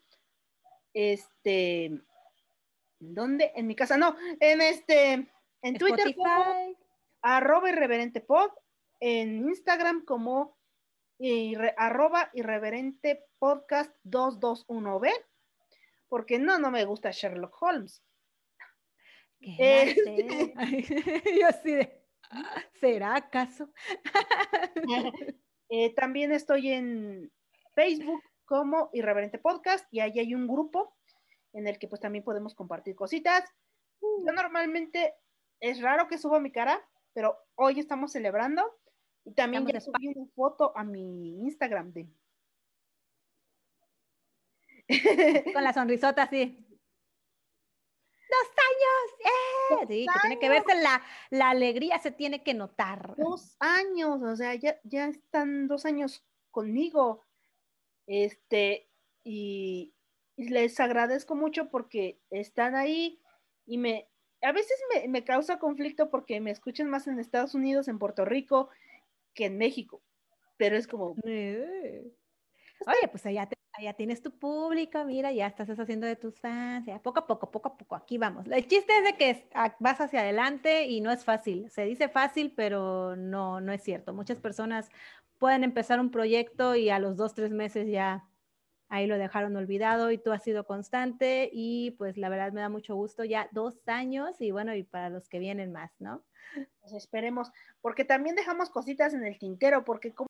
este, ¿dónde? En mi casa, no, en este, en Twitter como arroba irreverente pod, en Instagram como arroba irreverente podcast 221b, porque no, no me gusta Sherlock Holmes. Este, Yo sí de, ¿será acaso? Eh, también estoy en Facebook como Irreverente Podcast y ahí hay un grupo en el que pues también podemos compartir cositas. Yo normalmente es raro que suba mi cara, pero hoy estamos celebrando y también ya subí una foto a mi Instagram de con la sonrisota así. ¡Dos años! ¡Eh! sí, que tiene que verse la, la, alegría, se tiene que notar. Dos años, o sea, ya, ya están dos años conmigo. Este, y, les agradezco mucho porque están ahí y me, a veces me, me, causa conflicto porque me escuchan más en Estados Unidos, en Puerto Rico, que en México. Pero es como... Eh. Oye, pues allá, tienes tu público, mira, ya estás haciendo de tus fans, ya poco a poco, poco a poco, aquí vamos. El chiste es de que vas hacia adelante y no es fácil. Se dice fácil, pero no, no es cierto. Muchas personas pueden empezar un proyecto y a los dos, tres meses ya ahí lo dejaron olvidado y tú has sido constante y pues la verdad me da mucho gusto ya dos años y bueno, y para los que vienen más, ¿no? Pues esperemos, porque también dejamos cositas en el tintero, porque